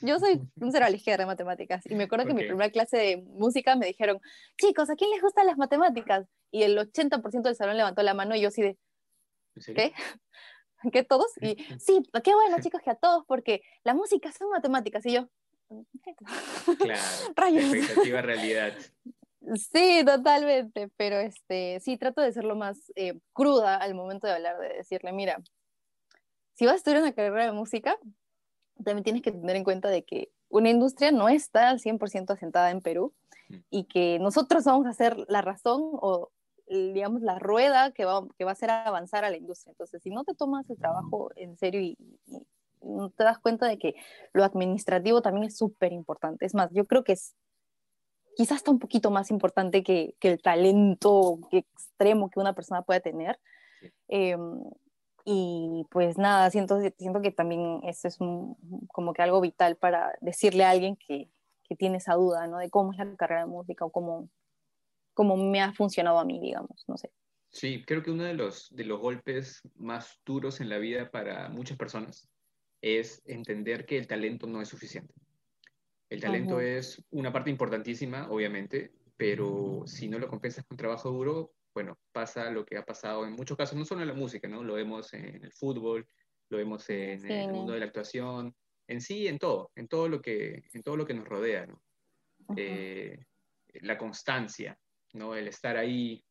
yo soy un cero a la izquierda de matemáticas y me acuerdo que en mi primera clase de música me dijeron, chicos, ¿a quién les gustan las matemáticas? Y el 80% del salón levantó la mano y yo así de, ¿qué? ¿Qué todos? Y sí, qué bueno chicos que a todos porque la música son matemáticas y yo, claro, expectativa realidad. Sí, totalmente, pero este, sí, trato de ser lo más eh, cruda al momento de hablar, de decirle, mira, si vas a estudiar una carrera de música, también tienes que tener en cuenta de que una industria no está al 100% asentada en Perú y que nosotros vamos a ser la razón o, digamos, la rueda que va, que va a hacer avanzar a la industria. Entonces, si no te tomas el trabajo en serio y, no te das cuenta de que lo administrativo también es súper importante. Es más, yo creo que es quizás está un poquito más importante que, que el talento extremo que una persona puede tener. Em, y pues nada, siento, siento que también eso es como que algo vital para decirle a alguien que, que, tiene esa duda, ¿no? De cómo es la carrera de música o cómo, cómo me ha funcionado a mí, digamos, no sé. Sí, creo que uno de los, de los golpes más duros en la vida para muchas personas es entender que el talento no es suficiente. El talento es una parte importantísima, obviamente, pero si no lo compensas con trabajo duro, bueno, pasa lo que ha pasado en muchos casos, no solo en la música, ¿no? Lo vemos en el fútbol, lo vemos en el mundo de la actuación, en sí, en todo, en todo lo que, en todo lo que nos rodea, ¿no? Eh, la constancia, ¿no? El estar ahí,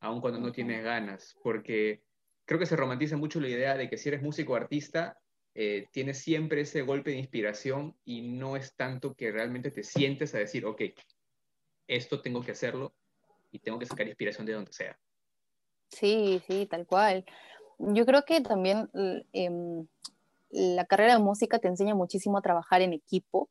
aun cuando no tienes ganas, porque creo que se romantiza mucho la idea de que si eres músico o artista, eh, tienes siempre ese golpe de inspiración y no es tanto que realmente te sientes a decir, ok, esto tengo que hacerlo, y tengo que sacar inspiración de donde sea. Sí, sí, tal cual. Yo creo que también em, la carrera de música te enseña muchísimo a trabajar en equipo,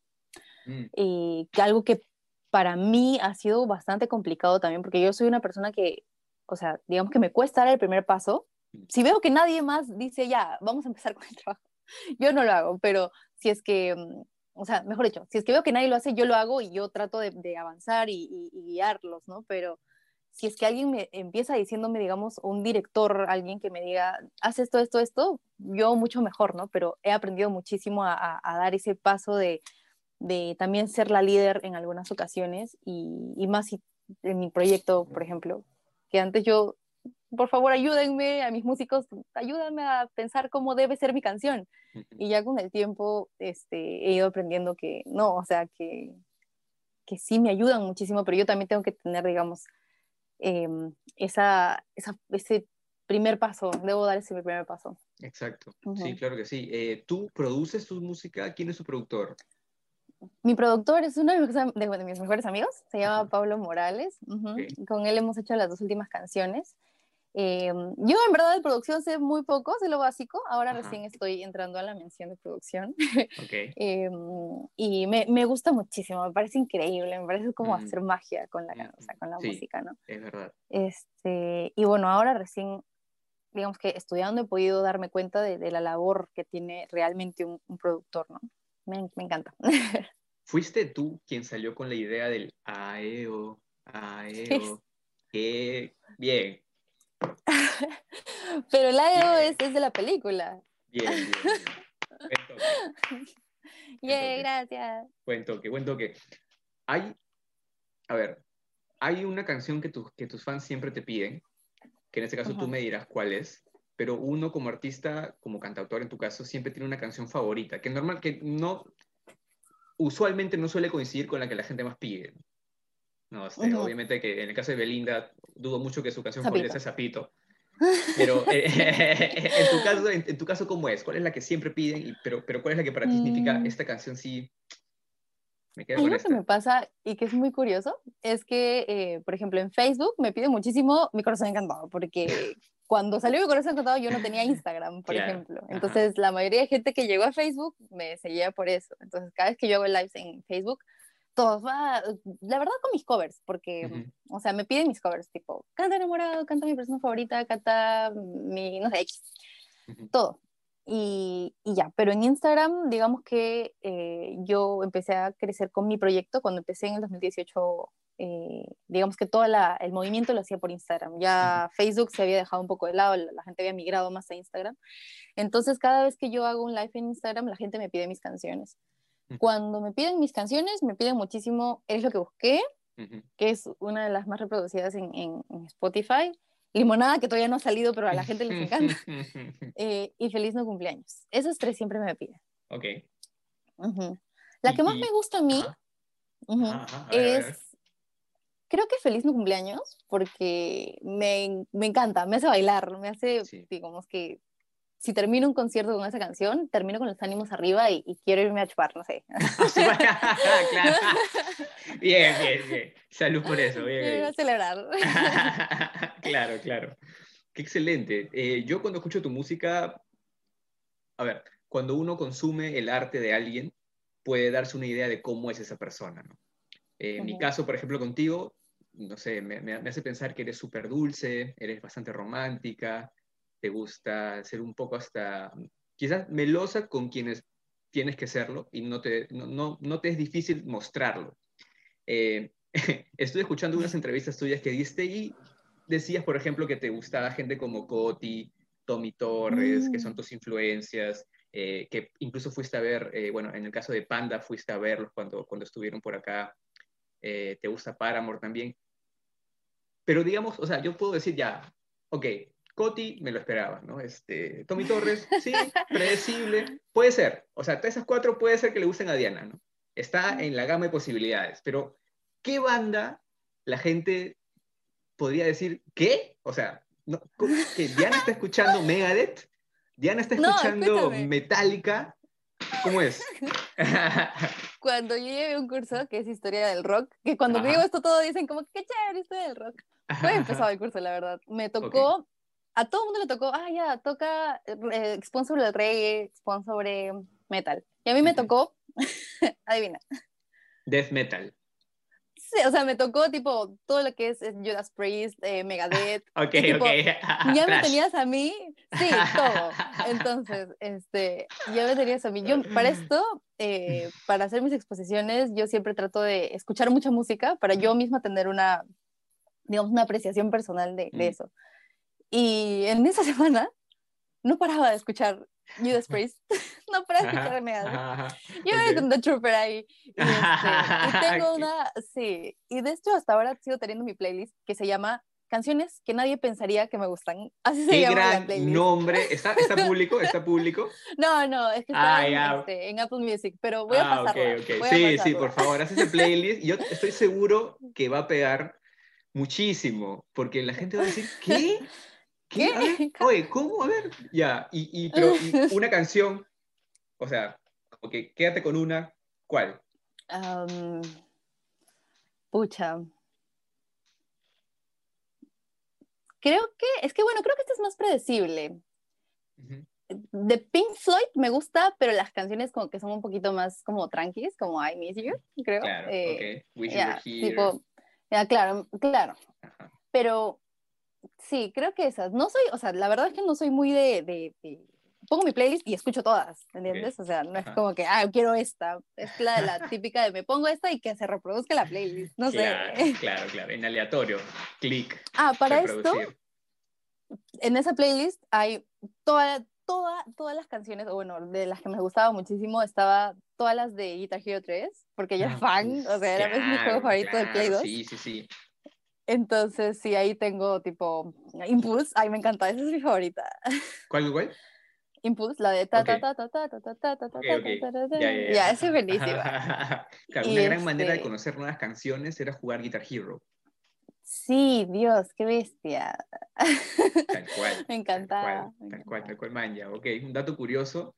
mm. y que algo que para mí ha sido bastante complicado también, porque yo soy una persona que o sea, digamos que me cuesta dar el primer paso, si veo que nadie más dice, ya, vamos a empezar con el trabajo, yo no lo hago, pero si es que, mm, o sea, mejor dicho, si es que veo que nadie lo hace, yo lo hago y yo trato de, avanzar y, guiarlos, ¿no? Pero si es que alguien me empieza diciéndome, digamos, un director, alguien que me diga, haz esto, esto, esto, yo mucho mejor, ¿no? Pero he aprendido muchísimo a, dar ese paso de, de, también ser la líder en algunas ocasiones y, y más si, en mi proyecto, por ejemplo, que antes yo por favor ayúdenme a mis músicos, ayúdenme a pensar cómo debe ser mi canción. Y ya con el tiempo este, he ido aprendiendo que no, o sea, que, que sí me ayudan muchísimo, pero yo también tengo que tener, digamos, em, esa, ese primer paso, debo dar ese primer paso. Exacto, sí, claro que sí. Eh, ¿Tú produces tu música? ¿Quién es tu productor? Mi productor es uno de mis, mejores amigos, se llama Pablo Morales. Con él hemos hecho las dos últimas canciones. Eh, yo en verdad de producción sé muy poco, sé lo básico, ahora recién estoy entrando a la mención de producción okay. eh, y me, me, gusta muchísimo, me parece increíble, me parece como mm. hacer magia con la, o sea, con la música, ¿no? Es verdad. Este, y bueno, ahora recién, digamos que estudiando he podido darme cuenta de, de la labor que tiene realmente un, un productor, ¿no? Me, me encanta. ¿Fuiste tú quien salió con la idea del AEO, AEO? Qué bien, Pero el AEO es, es, de la película. Bien, bien. bien. gracias. Buen toque, buen toque. Hay, a ver, hay una canción que, que tus fans siempre te piden, que en este caso tú me dirás cuál es, pero uno como artista, como cantautor en tu caso, siempre tiene una canción favorita, que normal, que no, usualmente no suele coincidir con la que la gente más pide. No, este, obviamente que en el caso de Belinda, dudo mucho que su canción favorita sea Zapito. Pero eh, en, tu caso, en, tu caso, ¿cómo es? ¿Cuál es la que siempre piden? Y, pero, pero ¿cuál es la que para ti significa mm. esta canción sí? Me quedo con esta. que me pasa y que es muy curioso es que, eh, por ejemplo, en Facebook me piden muchísimo Mi Corazón Encantado, porque cuando salió Mi Corazón Encantado yo no tenía Instagram, por ejemplo. Entonces, la mayoría de gente que llegó a Facebook me seguía por eso. Entonces, cada vez que yo hago lives en Facebook, todos, la verdad con mis covers, porque, o sea, me piden mis covers, tipo, canta enamorado, canta mi persona favorita, canta mi, no sé, X, todo. Y, y, ya, pero en Instagram, digamos que eh, yo empecé a crecer con mi proyecto cuando empecé en el 2018. Eh, digamos que todo la, el movimiento lo hacía por Instagram. Ya Facebook se había dejado un poco de lado, la, gente había migrado más a Instagram. Entonces, cada vez que yo hago un live en Instagram, la gente me pide mis canciones. Cuando me piden mis canciones, me piden muchísimo Eres lo que busqué, que es una de las más reproducidas en, en, Spotify. Limonada, que todavía no ha salido, pero a la gente les encanta. Eh, y Feliz no cumpleaños. Esos tres siempre me piden. Ok. La que más me gusta a mí es... Creo que Feliz no cumpleaños, porque me, me, encanta, me hace bailar, me hace, digamos que si termino un concierto con esa canción, termino con los ánimos arriba y, quiero irme a chupar, no sé. claro. Bien, bien, bien. Salud por eso. Bien, quiero celebrar. claro, claro. Qué excelente. Eh, yo cuando escucho tu música, a ver, cuando uno consume el arte de alguien, puede darse una idea de cómo es esa persona, ¿no? Eh, en mi caso, por ejemplo, contigo, no sé, me, me hace pensar que eres súper dulce, eres bastante romántica, te gusta ser un poco hasta, quizás melosa con quienes tienes que serlo y no te, no, no, te es difícil mostrarlo. Eh, estuve escuchando unas entrevistas tuyas que diste y decías, por ejemplo, que te gustaba gente como Coti, Tommy Torres, que son mm. tus influencias, eh, que incluso fuiste a ver, eh, bueno, en el caso de Panda, fuiste a verlos cuando, cuando estuvieron por acá. te gusta Paramore también. Pero digamos, o sea, yo puedo decir ya, ok, Coti me lo esperaba, ¿no? Este, Tommy Torres, sí, predecible, puede ser. O sea, esas cuatro puede ser que le gusten a Diana, ¿no? Está en la gama de posibilidades, pero ¿qué banda la gente podría decir, ¿qué? O sea, que Diana está escuchando Megadeth, Diana está escuchando Metallica, ¿cómo es? cuando yo llevé un curso que es historia del rock, que cuando digo esto todo dicen como, qué chévere historia del rock. Fue empezado el curso, la verdad. Me tocó a todo el mundo le tocó, ah, ya, toca, eh, expon sobre el reggae, expon sobre metal. Y a mí me tocó, adivina. Death metal. Sí, o sea, me tocó tipo todo lo que es, es Judas Priest, eh, Megadeth. Ok, y, tipo, ok. Ya me tenías a mí, sí, todo. Entonces, este, ya me tenías a mí. Yo, para esto, eh, para hacer mis exposiciones, yo siempre trato de escuchar mucha música para yo misma tener una, digamos, una apreciación personal de, de Mm. eso. Y en esa semana no paraba de escuchar Judas Priest, no paraba de escuchar ajá. Yo voy con The Trooper ahí. Y, este, y tengo una, sí, y de hecho hasta ahora sigo teniendo mi playlist que se llama Canciones que nadie pensaría que me gustan. Así se Qué llama la gran playlist. nombre. ¿Está, ¿Está público? ¿Está público? No, no, es que está Ah, en, ya. este, en Apple Music, pero voy a ah, ok, pasarla. ok. voy a Sí, sí, pasarla. por favor, haz ese playlist. Yo estoy seguro que va a pegar muchísimo, porque la gente va a decir, ¿qué? ¿Qué? Oye, ¿cómo? A ver, ya. Y, y, pero, y una canción, o sea, quédate con una, ¿cuál? Pucha. Creo que, es que bueno, creo que esta es más predecible. Ujú. De Pink Floyd me gusta, pero las canciones como que son un poquito más como tranquis, como I Miss You, creo. Claro, Eh, ok. Wish ya, You Were Here. tipo, ya, claro, claro. Ajá. Pero sí, creo que esas. No soy, o sea, la verdad es que no soy muy de, de- de- Pongo mi playlist y escucho todas, ¿entiendes? O sea, no es como que, ah, quiero esta. Es la, la típica de me pongo esta y que se reproduzca la playlist. No claro, sé. claro, claro. En aleatorio. Clic. Ah, para esto, en esa playlist hay toda, toda, todas las canciones, o bueno, de las que me gustaba muchísimo, estaba todas las de Guitar Hero 3, porque yo era Ah, fan, uf, o sea, era es mi juego claro, favorito de Play claro, 2. Sí, sí, sí. Entonces, sí, ahí tengo tipo Impulse, ay, me encanta, esa es mi favorita. ¿Cuál, cuál? Impulse, la de ta ta ta ta ta ta ta ta ta ta Ok, ta ok. ta ta ta. Ya, esa es buenísima. claro, una gran manera de este- conocer nuevas canciones era jugar Guitar Hero. Sí, Dios, qué bestia. Tal cual. Me encantaba. Tal cual, tal cual, tal cual, man, ya. Ok, un dato curioso.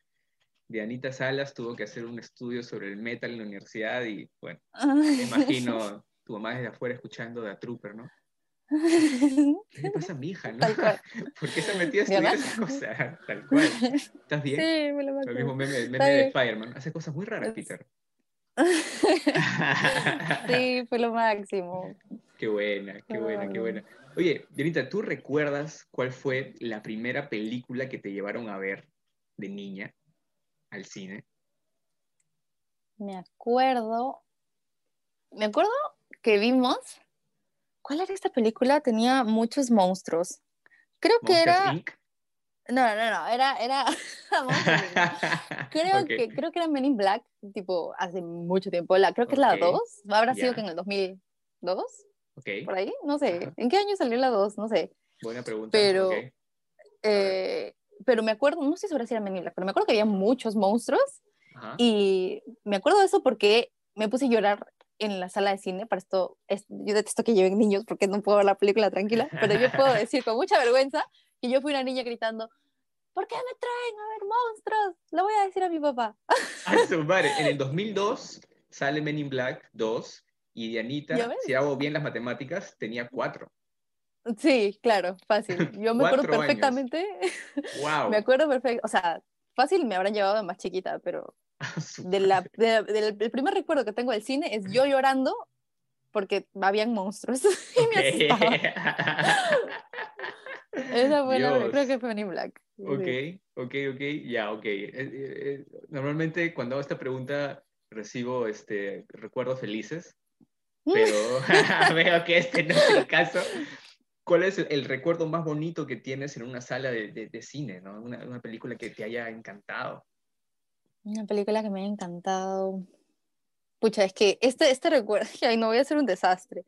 De Anita Salas tuvo que hacer un estudio sobre el metal en la universidad y, bueno, me imagino tu mamá desde afuera escuchando de a Trooper, ¿no? ¿Qué le pasa a mi hija, no? ¿Por qué se metió a ¿Mi mamá? estudiar esas cosas? Tal cual. ¿Estás bien? Sí, me lo El mismo imagino. meme, meme de. Spider-Man. Hace cosas muy raras, Peter. Sí, fue lo máximo. Qué buena, qué buena, qué buena. Oye, Dianita, ¿tú recuerdas cuál fue la primera película que te llevaron a ver de niña al cine? Me acuerdo. Me acuerdo que vimos. ¿Cuál era esta película? Tenía muchos monstruos. Creo que era. Inc. No, no, no, era. era... Creo, Ok, que, creo que era Men in Black, tipo, hace mucho tiempo. La, creo que es la Ok, 2. Habrá sido ya. que en el 2002, ok, por ahí. No sé. ¿En qué año salió la 2? No sé. buena pregunta. Pero-. Eh, pero me acuerdo, no sé si ahora sí era Men in Black, pero me acuerdo que había muchos monstruos. Y me acuerdo de eso porque me puse a llorar en la sala de cine. Para esto, es- yo detesto que lleven niños porque no puedo ver la película tranquila, pero yo puedo decir con mucha vergüenza que yo fui una niña gritando, ¿por qué me traen a ver monstruos? Lo voy a decir a mi papá. En el 2002 sale Men in Black 2 y ¿Ya Dianita, si hago bien las matemáticas, tenía 4. Sí, claro, fácil. Yo me acuerdo Cuatro perfectamente, ¡Wow! me acuerdo perfecto, o sea, fácil me habrán llevado más chiquita, pero de la, de- del el primer recuerdo que tengo del cine es yo llorando porque habían monstruos y me asustaba. Esa fue la, creo que fue in Black. Sí. Ok, ok, ok, ya, ok. Eh, eh, eh, normalmente cuando hago esta pregunta recibo este, recuerdos felices, pero veo que este no es el caso. ¿Cuál es el, el recuerdo más bonito que tienes en una sala de, de- de cine, ¿no? Una, una película que te haya encantado. Una película que me ha encantado. Pucha, es que este, este recuerdo, ay, no voy a hacer un desastre.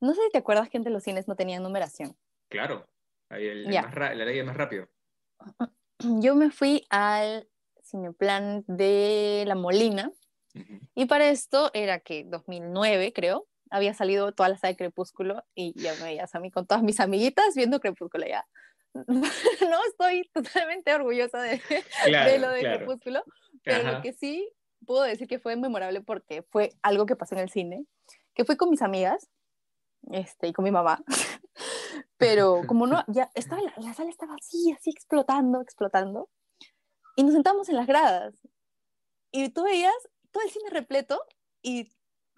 No sé si te acuerdas que antes los cines no tenían numeración. Claro, el más la ley es más rápido. Yo me fui al Cineplan de La Molina Ujú. y para esto era que 2009, creo, había salido toda la saga de Crepúsculo y ya me veías a mí con todas mis amiguitas viendo Crepúsculo ya. No estoy totalmente orgullosa de, Claro, de lo de claro. Crepúsculo, pero Ajá. lo que sí puedo decir que fue memorable porque fue algo que pasó en el cine, que fui con mis amigas este, y con mi mamá, pero como no, ya estaba, la, la sala estaba así, así explotando, explotando, y nos sentamos en las gradas, y tú veías todo el cine repleto, y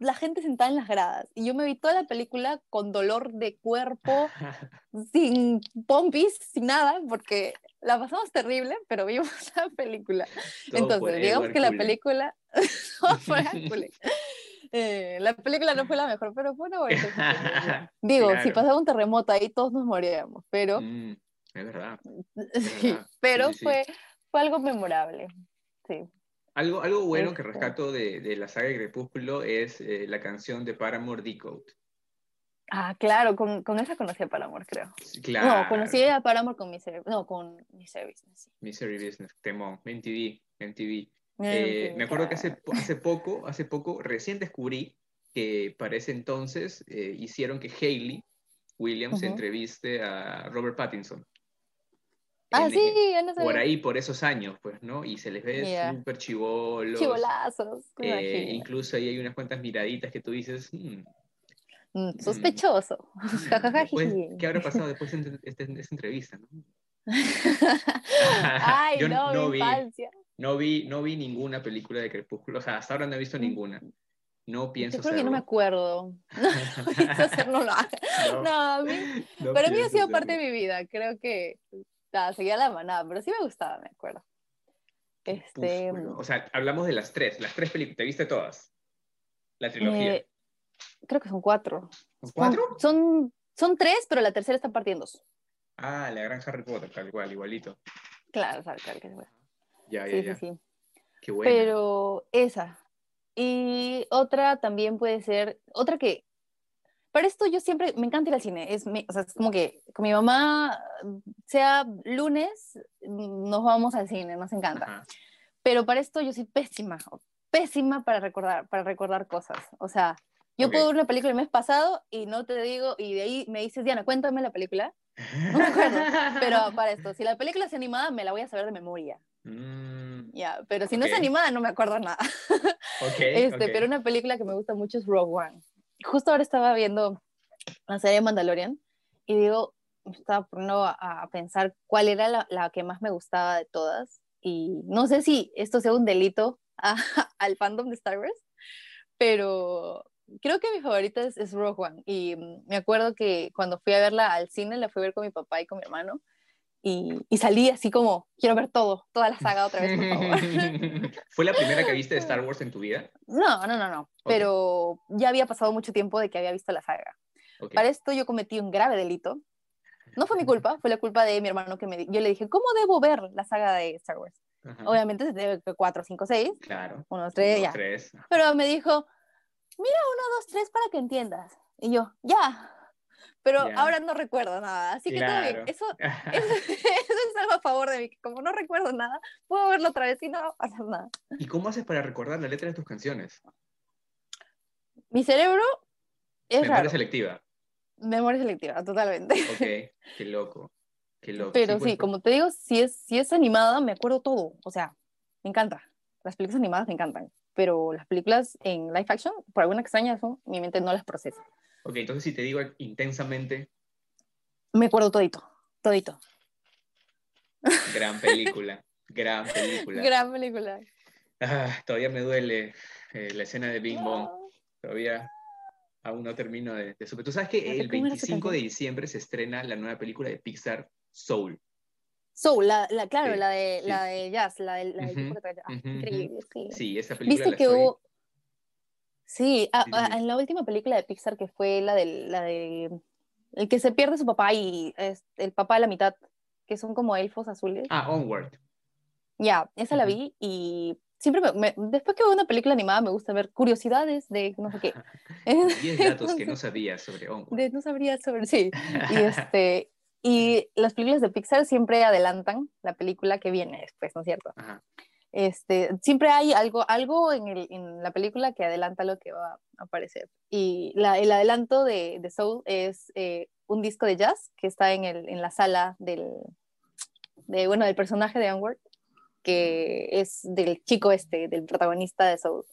la gente sentada en las gradas. Y yo me vi toda la película con dolor de cuerpo, sin pompis, sin nada, porque la pasamos terrible, pero vimos la película. Entonces, digamos que la película... eh, la película no fue la mejor, pero fue una buena Digo, si pasaba un terremoto ahí, todos nos moríamos, pero... Mm, es verdad. pero Fue, fue algo memorable. Sí. Algo, algo bueno que este. rescato de, de, la saga de Crepúsculo es eh, la canción de Paramore Decode. Ah, claro, con, con, esa conocí a Paramore, creo. Claro. No, conocí a Paramore con Misery, no, con Misery Business. Misery Business, temón, MTV, MTV. Eh, me acuerdo que hace, hace poco, hace poco, recién descubrí que para ese entonces eh, hicieron que Hayley Williams entreviste a Robert Pattinson. Ah, sí, no sé. Por ahí, por esos años, pues, ¿no? Y se les ve súper chivolos. Chivolazos. Eh, incluso ahí hay unas cuantas miraditas que tú dices. Hmm, mm, mm, sospechoso. ¿Qué habrá pasado después de esta, entrevista? ¿no? Ay, Yo no, no vi, No vi, no vi ninguna película de Crepúsculo. O sea, hasta ahora no he visto mm. ninguna. No pienso Yo creo que no me acuerdo. No, pienso hacerlo. No, no, a mí, para mí ha sido parte de mi vida. Creo que seguía la manada, pero sí me gustaba, me acuerdo. Este... o sea, hablamos de las tres, las tres películas, ¿te viste todas? La trilogía. Eh, creo que son cuatro. ¿Son cuatro? Son, son, tres, pero la tercera está partiendo dos. Ah, la gran Harry Potter, tal cual, igualito. Claro, que es bueno. Ya, ya, ya. Sí, sí. Qué bueno. Pero esa. Y otra también puede ser, otra que para esto yo siempre, me encanta ir al cine, es, o sea, es como que con mi mamá, sea lunes, nos vamos al cine, nos encanta. Pero para esto yo soy pésima, pésima para recordar, para recordar cosas. O sea, yo puedo ver una película el mes pasado y no te digo, y de ahí me dices, Diana, cuéntame la película. No me acuerdo, pero para esto, si la película es animada, me la voy a saber de memoria. Mm. Ya, pero si no es animada, no me acuerdo nada. este, Pero una película que me gusta mucho es Rogue One justo ahora estaba viendo la serie Mandalorian y digo, estaba poniendo a, pensar cuál era la, que más me gustaba de todas. Y no sé si esto sea un delito al fandom de Star Wars, pero creo que mi favorita es, es, Rogue One. Y me acuerdo que cuando fui a verla al cine, la fui a ver con mi papá y con mi hermano. Y, y, salí así como, quiero ver todo, toda la saga otra vez, por favor. ¿Fue la primera que viste de Star Wars en tu vida? No, no, no, no. Pero ya había pasado mucho tiempo de que había visto la saga. Para esto yo cometí un grave delito. No fue mi culpa, fue la culpa de mi hermano que me... Yo le dije, ¿cómo debo ver la saga de Star Wars? Obviamente se debe 4, 5, 6. Claro. 1, 3, ya. Pero me dijo, mira 1, 2, 3 para que entiendas. Y yo, ya, pero ahora no recuerdo nada, así que todo bien. Eso, eso, es algo a favor de mí, que como no recuerdo nada, puedo verlo otra vez y no hacer nada. ¿Y cómo haces para recordar la letra de tus canciones? Mi cerebro es Memoria selectiva. Memoria selectiva, totalmente. Ok, qué loco, qué loco. Pero sí, pues, como te digo, si es, si es animada, me acuerdo todo, o sea, me encanta. Las películas animadas me encantan, pero las películas en live action, por alguna extraña razón, mi mente no las procesa. Ok, entonces si te digo intensamente. Me acuerdo todito, todito. Gran película, gran película. Gran película. Ah, todavía me duele eh, la escena de Bing Bong. Todavía aún no termino de, de Tú sabes que el 25 de diciembre se estrena la nueva película de Pixar, Soul. Soul, la, claro, la, de, la de jazz, la de, la ah, increíble. Sí. sí, esa película. ¿Viste que hubo, Sí, ah, ah, en la última película de Pixar que fue la de, la de el que se pierde su papá y es el papá de la mitad, que son como elfos azules. Ah, Onward. Ya, esa la vi y siempre me, después que veo una película animada me gusta ver curiosidades de no sé qué. 10 datos que no sabía sobre Onward. no sabría sobre, sí. Y, este, y las películas de Pixar siempre adelantan la película que viene después, ¿no es cierto? Ajá. Este, siempre hay algo, algo en, el, en, la película que adelanta lo que va a aparecer. Y la, el adelanto de, de Soul es eh, un disco de jazz que está en, el, en la sala del, de, bueno, del personaje de Onward, que es del chico este, del protagonista de Soul.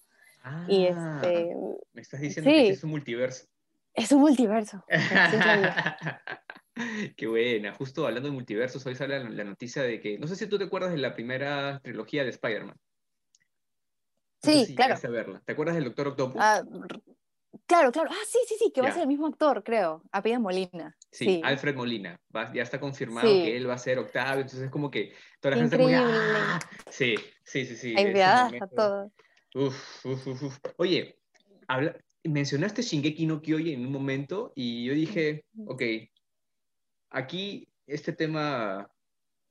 y ah, este, me estás diciendo que es un multiverso. Es un multiverso. Qué buena. Justo hablando de multiversos, hoy sale la, noticia de que, no sé si tú te acuerdas de la primera trilogía de Spider-Man. No Sí, si claro. a verla. ¿Te acuerdas del Doctor Octopus? Ah, claro, claro. Ah, sí, sí, sí, que va a ser el mismo actor, creo. Apellida Molina. Sí, Sí. Alfred Molina. Va- ya está confirmado Sí. que él va a ser Octavio, entonces es como que toda la gente está como. "Ah". Sí, sí, sí, sí. Hay a momento. todo. Uf, uf, uf, uf. Oye, habla- mencionaste Shingeki no Kyojin en un momento y yo dije, ok, aquí este tema,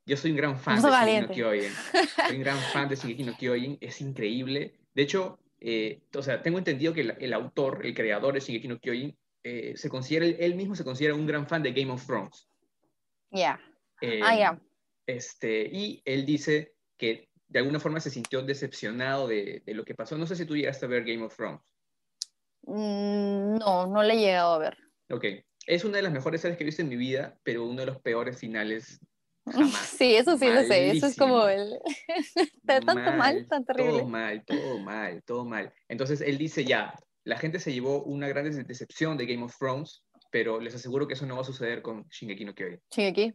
yo soy un gran fan de Puso Shingeki no Kyojin. Soy un gran fan de Shingeki no Kyojin, es increíble. De hecho, eh, o sea, tengo entendido que el, el autor, el creador de Shingeki no Kyojin, eh, se considera, él, mismo se considera un gran fan de Game of Thrones. Ya. Eh, Ah, ya. este, y él dice que de alguna forma se sintió decepcionado de, de lo que pasó. No sé si tú llegaste a ver Game of Thrones. Mm, No, no le he llegado a ver. Ok, es una de las mejores series que he visto en mi vida, pero uno de los peores finales jamás. Sí, eso sí lo sé. Eso es como Malísimo. el. Está tanto mal, tan terrible. Todo mal, todo mal, todo mal. Entonces él dice ya, la gente se llevó una gran decepción de Game of Thrones, pero les aseguro que eso no va a suceder con Shingeki no Kyojin. Shingeki.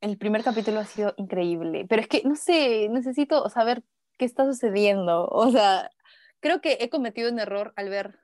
El primer capítulo ha sido increíble, pero es que no sé, necesito saber qué está sucediendo. O sea, creo que he cometido un error al ver,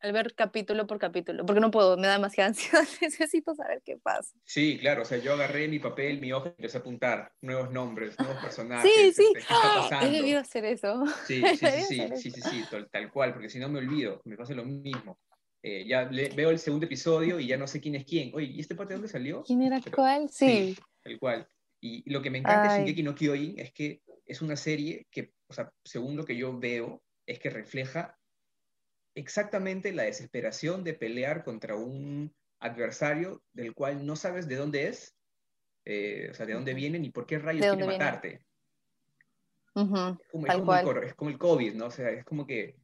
al ver capítulo por capítulo, porque no puedo, me da demasiada ansiedad, necesito saber qué pasa. Sí, claro, o sea, yo agarré mi papel, mi hoja y empecé a apuntar nuevos nombres, nuevos personajes. Sí, sí, este, ¿Qué está ¡Ah! he pasando? debido hacer eso. Sí, sí, sí, sí, sí, sí, sí, tal, tal cual, porque si no me olvido, me pasa lo mismo. Eh, ya le- veo el segundo episodio y ya no sé quién es quién. Oye, ¿y este parte de dónde salió? ¿Quién era Pero- cuál? Sí. Tal cual. Y, y lo que me encanta de. Shingeki no Kyojin es que es una serie que, o sea, según lo que yo veo, es que refleja exactamente la desesperación de pelear contra un adversario del cual no sabes de dónde es, eh, o sea, de dónde viene ni por qué rayos ¿De quiere viene? matarte. Ujú, Es como, es como el es como el COVID, ¿no? O sea, es como que...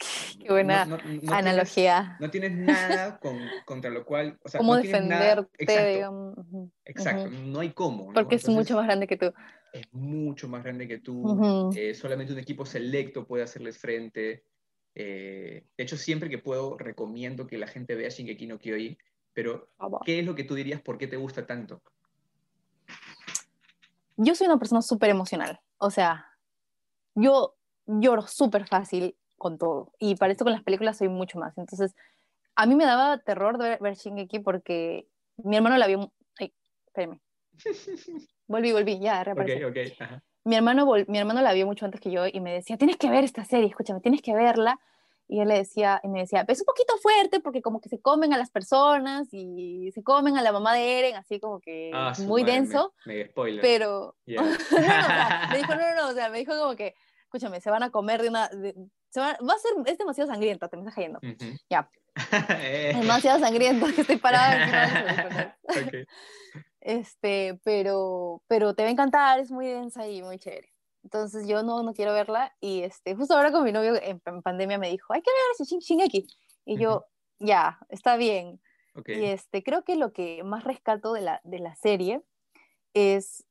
Qué buena no- no- no tienes- analogía. no tienes nada con- contra lo cual, o sea, ¿Cómo tienes nada- defenderte? exacto, digamos? Ujú, exacto, no hay cómo. Porque es Entonces, mucho más grande que tú. es mucho más grande que tú, Ujú. eh, solamente un equipo selecto puede hacerles frente. Eh, de hecho, siempre que puedo, recomiendo que la gente vea Shingeki no Kyojin, pero ¿qué es lo que tú dirías por qué te gusta tanto? Yo soy una persona súper emocional. O sea, yo lloro súper fácil con todo. Y para esto con las películas soy mucho más. Entonces, a mí me daba terror ver, ver Shingeki porque mi hermano la vio... Ay, espérame. Volví, volví, ya, Ok, reapareció. ok, ajá. Mi hermano, mi hermano la vio mucho antes que yo y me decía, tienes que ver esta serie, escúchame, tienes que verla. Y él le decía, y me decía, es un poquito fuerte porque como que se comen a las personas y se comen a la mamá de Eren, así como que Ah, muy madre, me- denso, Mega spoiler. pero... No, o sea, me dijo, no, no, no, o sea, me dijo como que, escúchame, se van a comer de una... de- se van- va a ser, es demasiado sangrienta, te me estás cayendo. Ya. Eh, Demasiado sangriento que estoy parada encima de los audífonos. ok. Este, pero, pero te va a encantar, es muy densa y muy chévere. Entonces yo no, no quiero verla y este, justo ahora con mi novio en, en pandemia me dijo, hay que ver ese Shin- Shingeki. Y yo, ya, está bien. Y este, creo que lo que más rescato de la, de la serie es,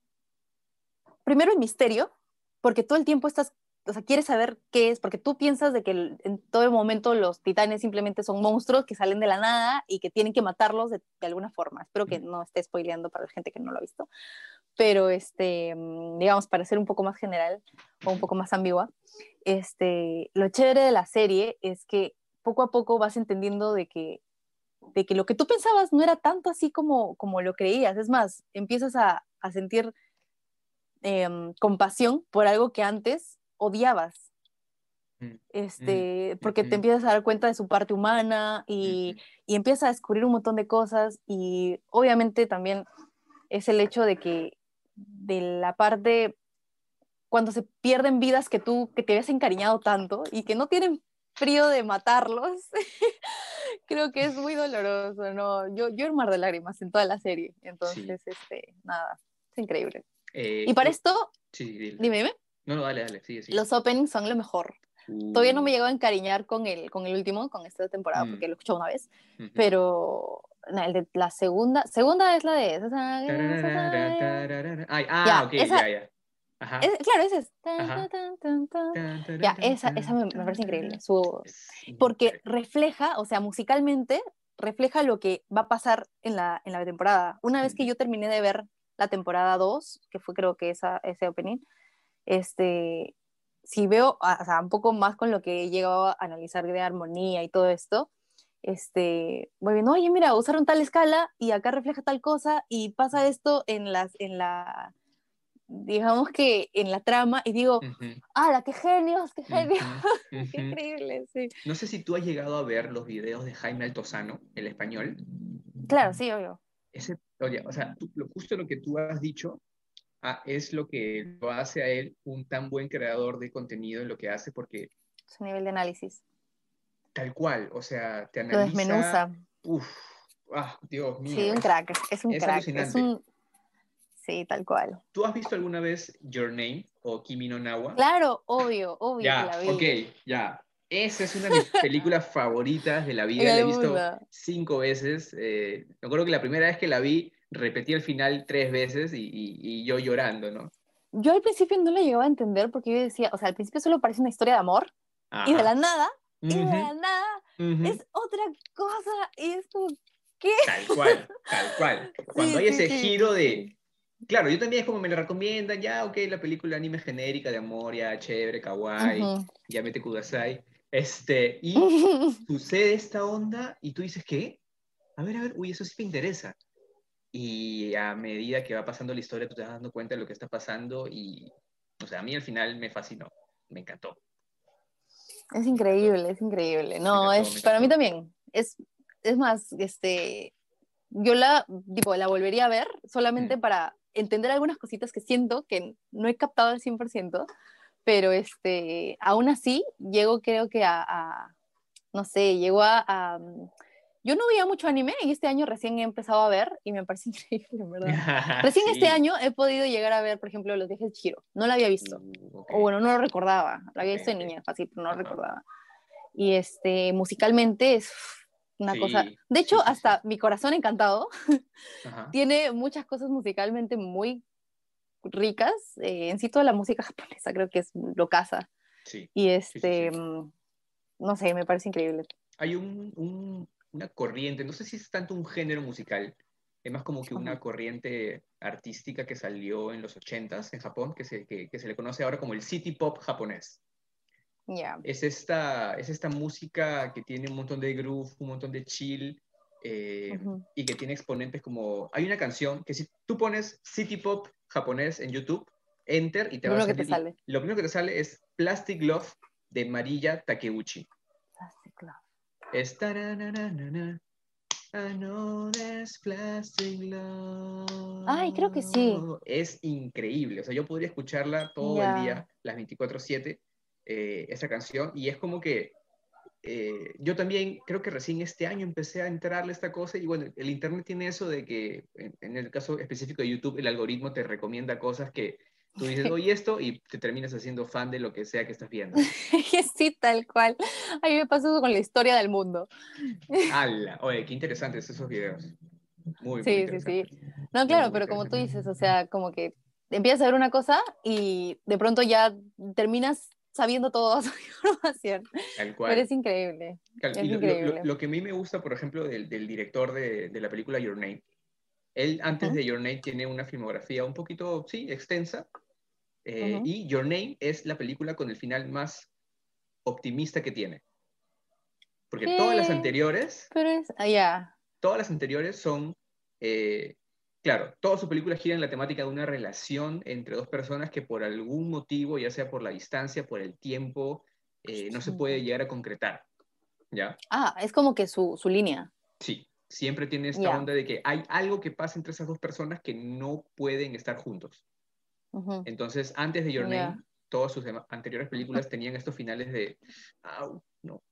primero el misterio, porque todo el tiempo estás, o sea, quieres saber qué es, porque tú piensas de que el- en todo momento los titanes simplemente son monstruos que salen de la nada y que tienen que matarlos de, de alguna forma. Espero que no esté spoileando para la gente que no lo ha visto. Pero, este, mm, digamos, para ser un poco más general o un poco más ambigua, este, lo chévere de la serie es que poco a poco vas entendiendo de que de que lo que tú pensabas no era tanto así como, como lo creías. Es más, empiezas a, a sentir em, compasión por algo que antes odiabas. Mm, Este, porque ujú. te empiezas a dar cuenta de su parte humana y, y empiezas a descubrir un montón de cosas y obviamente también es el hecho de que de la parte cuando se pierden vidas que tú que te habías encariñado tanto y que no tienen frío de matarlos creo que es muy doloroso no yo yo en mar de lágrimas en toda la serie entonces este nada es increíble. Eh, y para esto Sí, dime dime No, no, dale, dale, sigue, sigue. los openings son lo mejor todavía no me Uh, llego a encariñar con el con el último con esta temporada Mm. porque lo he escuchado una vez ujú. pero no, el de la segunda segunda es la de tararara. Ay, ah, Ya, ok, esa- ya, ya. Ajá. Es- claro, ese es. Tan, tan, tan, Ya, esa, esa me, me parece increíble. Su, porque refleja, o sea, musicalmente, refleja lo que va a pasar en la, en la temporada. Una vez que yo terminé de ver la temporada 2, que fue creo que esa, ese opening, este, si veo, o sea, un poco más con lo que he llegado a analizar de armonía y todo esto, este, voy viendo, oye, mira, usaron tal escala y acá refleja tal cosa y pasa esto en, las, en la, digamos que en la trama y digo, ¡ah, qué genios, qué genios! qué increíble, sí. No sé si tú has llegado a ver los videos de Jaime Altozano, el español. Claro, sí, obvio. Ese, o sea, lo, justo lo que tú has dicho ah, es lo que lo hace a él un tan buen creador de contenido en lo que hace porque... Su nivel de análisis. Tal cual, o sea, te analiza... Lo desmenuza. Uf, ah, Dios mío. Sí, un crack, es un crack. Es un, Sí, tal cual. ¿Tú has visto alguna vez Your Name o Kimi no Nawa? Claro, obvio, obvio. Ya, la vi. ok, ya. Esa es una de mis películas favoritas de la vida. La he visto cinco veces. Eh, me acuerdo que la primera vez que la vi, repetí el final tres veces y, y, yo llorando, ¿no? Yo al principio no la llegaba a entender porque yo decía, o sea, al principio solo parece una historia de amor y de la nada, y de la nada es otra cosa y es como, ¿qué? Tal cual, tal cual. Cuando hay ese giro de, Claro, yo también es como me lo recomiendan, ya, ok, la película anime genérica de amor, ya, chévere, kawaii, ya mete kudasai. Este, y sucede esta onda y tú dices, ¿qué? A ver, a ver, uy, eso sí me interesa. Y a medida que va pasando la historia, tú te vas dando cuenta de lo que está pasando y, o sea, a mí al final me fascinó, me encantó. Es increíble, es increíble. No, es, para mí también. Es, es más, este, yo la, tipo, la volvería a ver solamente para entender algunas cositas que siento que no he captado al 100%, pero este, aún así llego creo que a, no sé, llego a, Yo no veía mucho anime y este año recién he empezado a ver y me parece increíble, verdad. Recién este año he podido llegar a ver, por ejemplo, Los viajes de Chihiro. No la había visto. Uh, o bueno, no lo recordaba. La había visto de niña, fácil, pero no lo recordaba. Y este, musicalmente es una cosa. De hecho, hasta Mi Corazón Encantado tiene muchas cosas musicalmente muy ricas. Eh, en sí, toda la música japonesa creo que es lo casa. Y este, mm, no sé, me parece increíble. Hay un, una corriente, no sé si es tanto un género musical, es más como que una corriente artística que salió en los 80s en Japón, que se, que se le conoce ahora como el city pop japonés. Es, esta, es esta música que tiene un montón de groove, un montón de chill eh, y que tiene exponentes como... Hay una canción que si tú pones City Pop japonés en YouTube, enter y te va a salir... sale. Lo primero que te sale es Plastic Love de Marilla Takeuchi. Es there's plastic love. Ay, creo que sí. Es increíble. O sea, yo podría escucharla todo el día, las 24-7, eh, esa canción y es como que eh, yo también creo que recién este año empecé a enterarle esta cosa y bueno, el Internet tiene eso de que en, el caso específico de YouTube el algoritmo te recomienda cosas que tú dices, oye esto y te terminas haciendo fan de lo que sea que estás viendo. sí, tal cual. A mí me pasó con la historia del mundo. ¡Hala! Oye, qué interesantes esos videos. Muy, sí, sí, sí. No, claro, pero como tú dices, o sea, como que empiezas a ver una cosa y de pronto ya terminas sabiendo toda su información. Pero es increíble. Es increíble. Lo, que a mí me gusta, por ejemplo, del, del director de, de, la película Your Name, él antes de Your Name tiene una filmografía un poquito, sí, extensa. Eh, y Your Name es la película con el final más optimista que tiene. Porque todas las anteriores... Pero es... allá. Ah, todas las anteriores son eh, claro, toda su película gira en la temática de una relación entre dos personas que por algún motivo, ya sea por la distancia, por el tiempo, eh, no se puede llegar a concretar. ¿Ya? Ah, es como que su, línea. Sí, siempre tiene esta onda de que hay algo que pasa entre esas dos personas que no pueden estar juntos. Entonces, antes de Your Name, todas sus anteriores películas tenían estos finales de, no,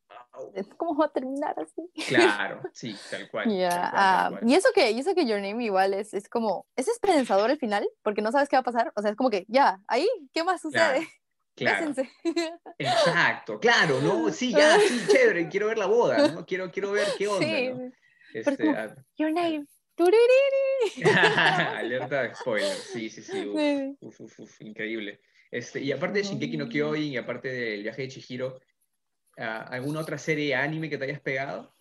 ¿Cómo va a terminar así? Claro, sí, tal cual. Ah, y eso que, y eso que Your Name igual es, es como, es esperanzador el final, porque no sabes qué va a pasar. O sea, es como que, ya, ahí, ¿qué más sucede? Claro. Exacto, claro, ¿no? Sí, ya, sí, chévere, quiero ver la boda, ¿no? Quiero, quiero ver qué onda, sí. ¿no? Este, ah, Your Name. Alerta de spoiler, sí, sí, sí, uf, uf, uf, increíble. Este, y aparte de Shingeki no Kyojin y aparte del viaje de Chihiro, ¿Alguna otra serie anime que te hayas pegado?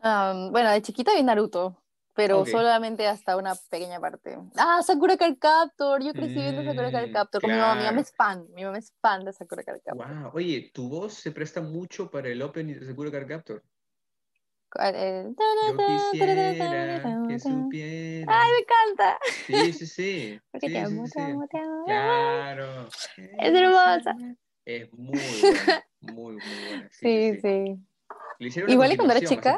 bueno, de chiquita vi Naruto. pero Ok. solamente hasta una pequeña parte. Ah, Sakura Card Captor, yo crecí viendo Sakura Card Mm, Captor. con mi mamá, mi mamá claro. es fan, mi mamá es fan de Sakura Card Captor. Wow. Oye, tu voz se presta mucho para el opening de Sakura Card Captor. Yo quisiera que supiera. ¡Ay, me encanta! Sí, sí, sí. Porque Sí, te amo, sí, te sí. amo, te amo. Claro. Es hermosa. Es muy buena, muy, muy buena. Sí, Sí. Le Igual y cuando era chica.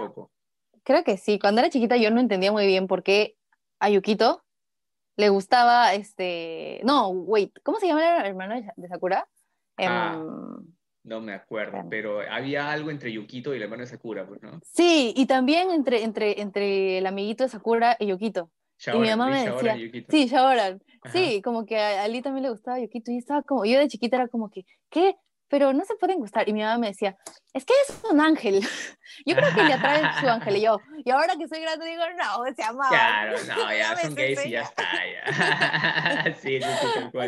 Creo que sí. Cuando era chiquita yo no entendía muy bien por qué a Yukito le gustaba este. No, wait, ¿cómo se llama el hermano de Sakura? Em, Ah. No me acuerdo, pero había algo entre Yukito y el hermano de Sakura, pues, ¿no? Sí, y también entre, entre, entre el amiguito de Sakura y Yukito. Shaoran, mamá Lee me Shaoran decía, y Yukito. Sí, Shaoran. Ajá. Sí, como que a Ali también le gustaba Yukito y estaba como, yo de chiquita era como que, ¿qué? Pero no se pueden gustar. Y mi mamá me decía, es que es un ángel. Yo creo que le atrae su ángel. Y yo, y ahora que soy grande digo, no, se amaba. Claro, no, ya me son gays y ya está, ya. sí, sí, sí,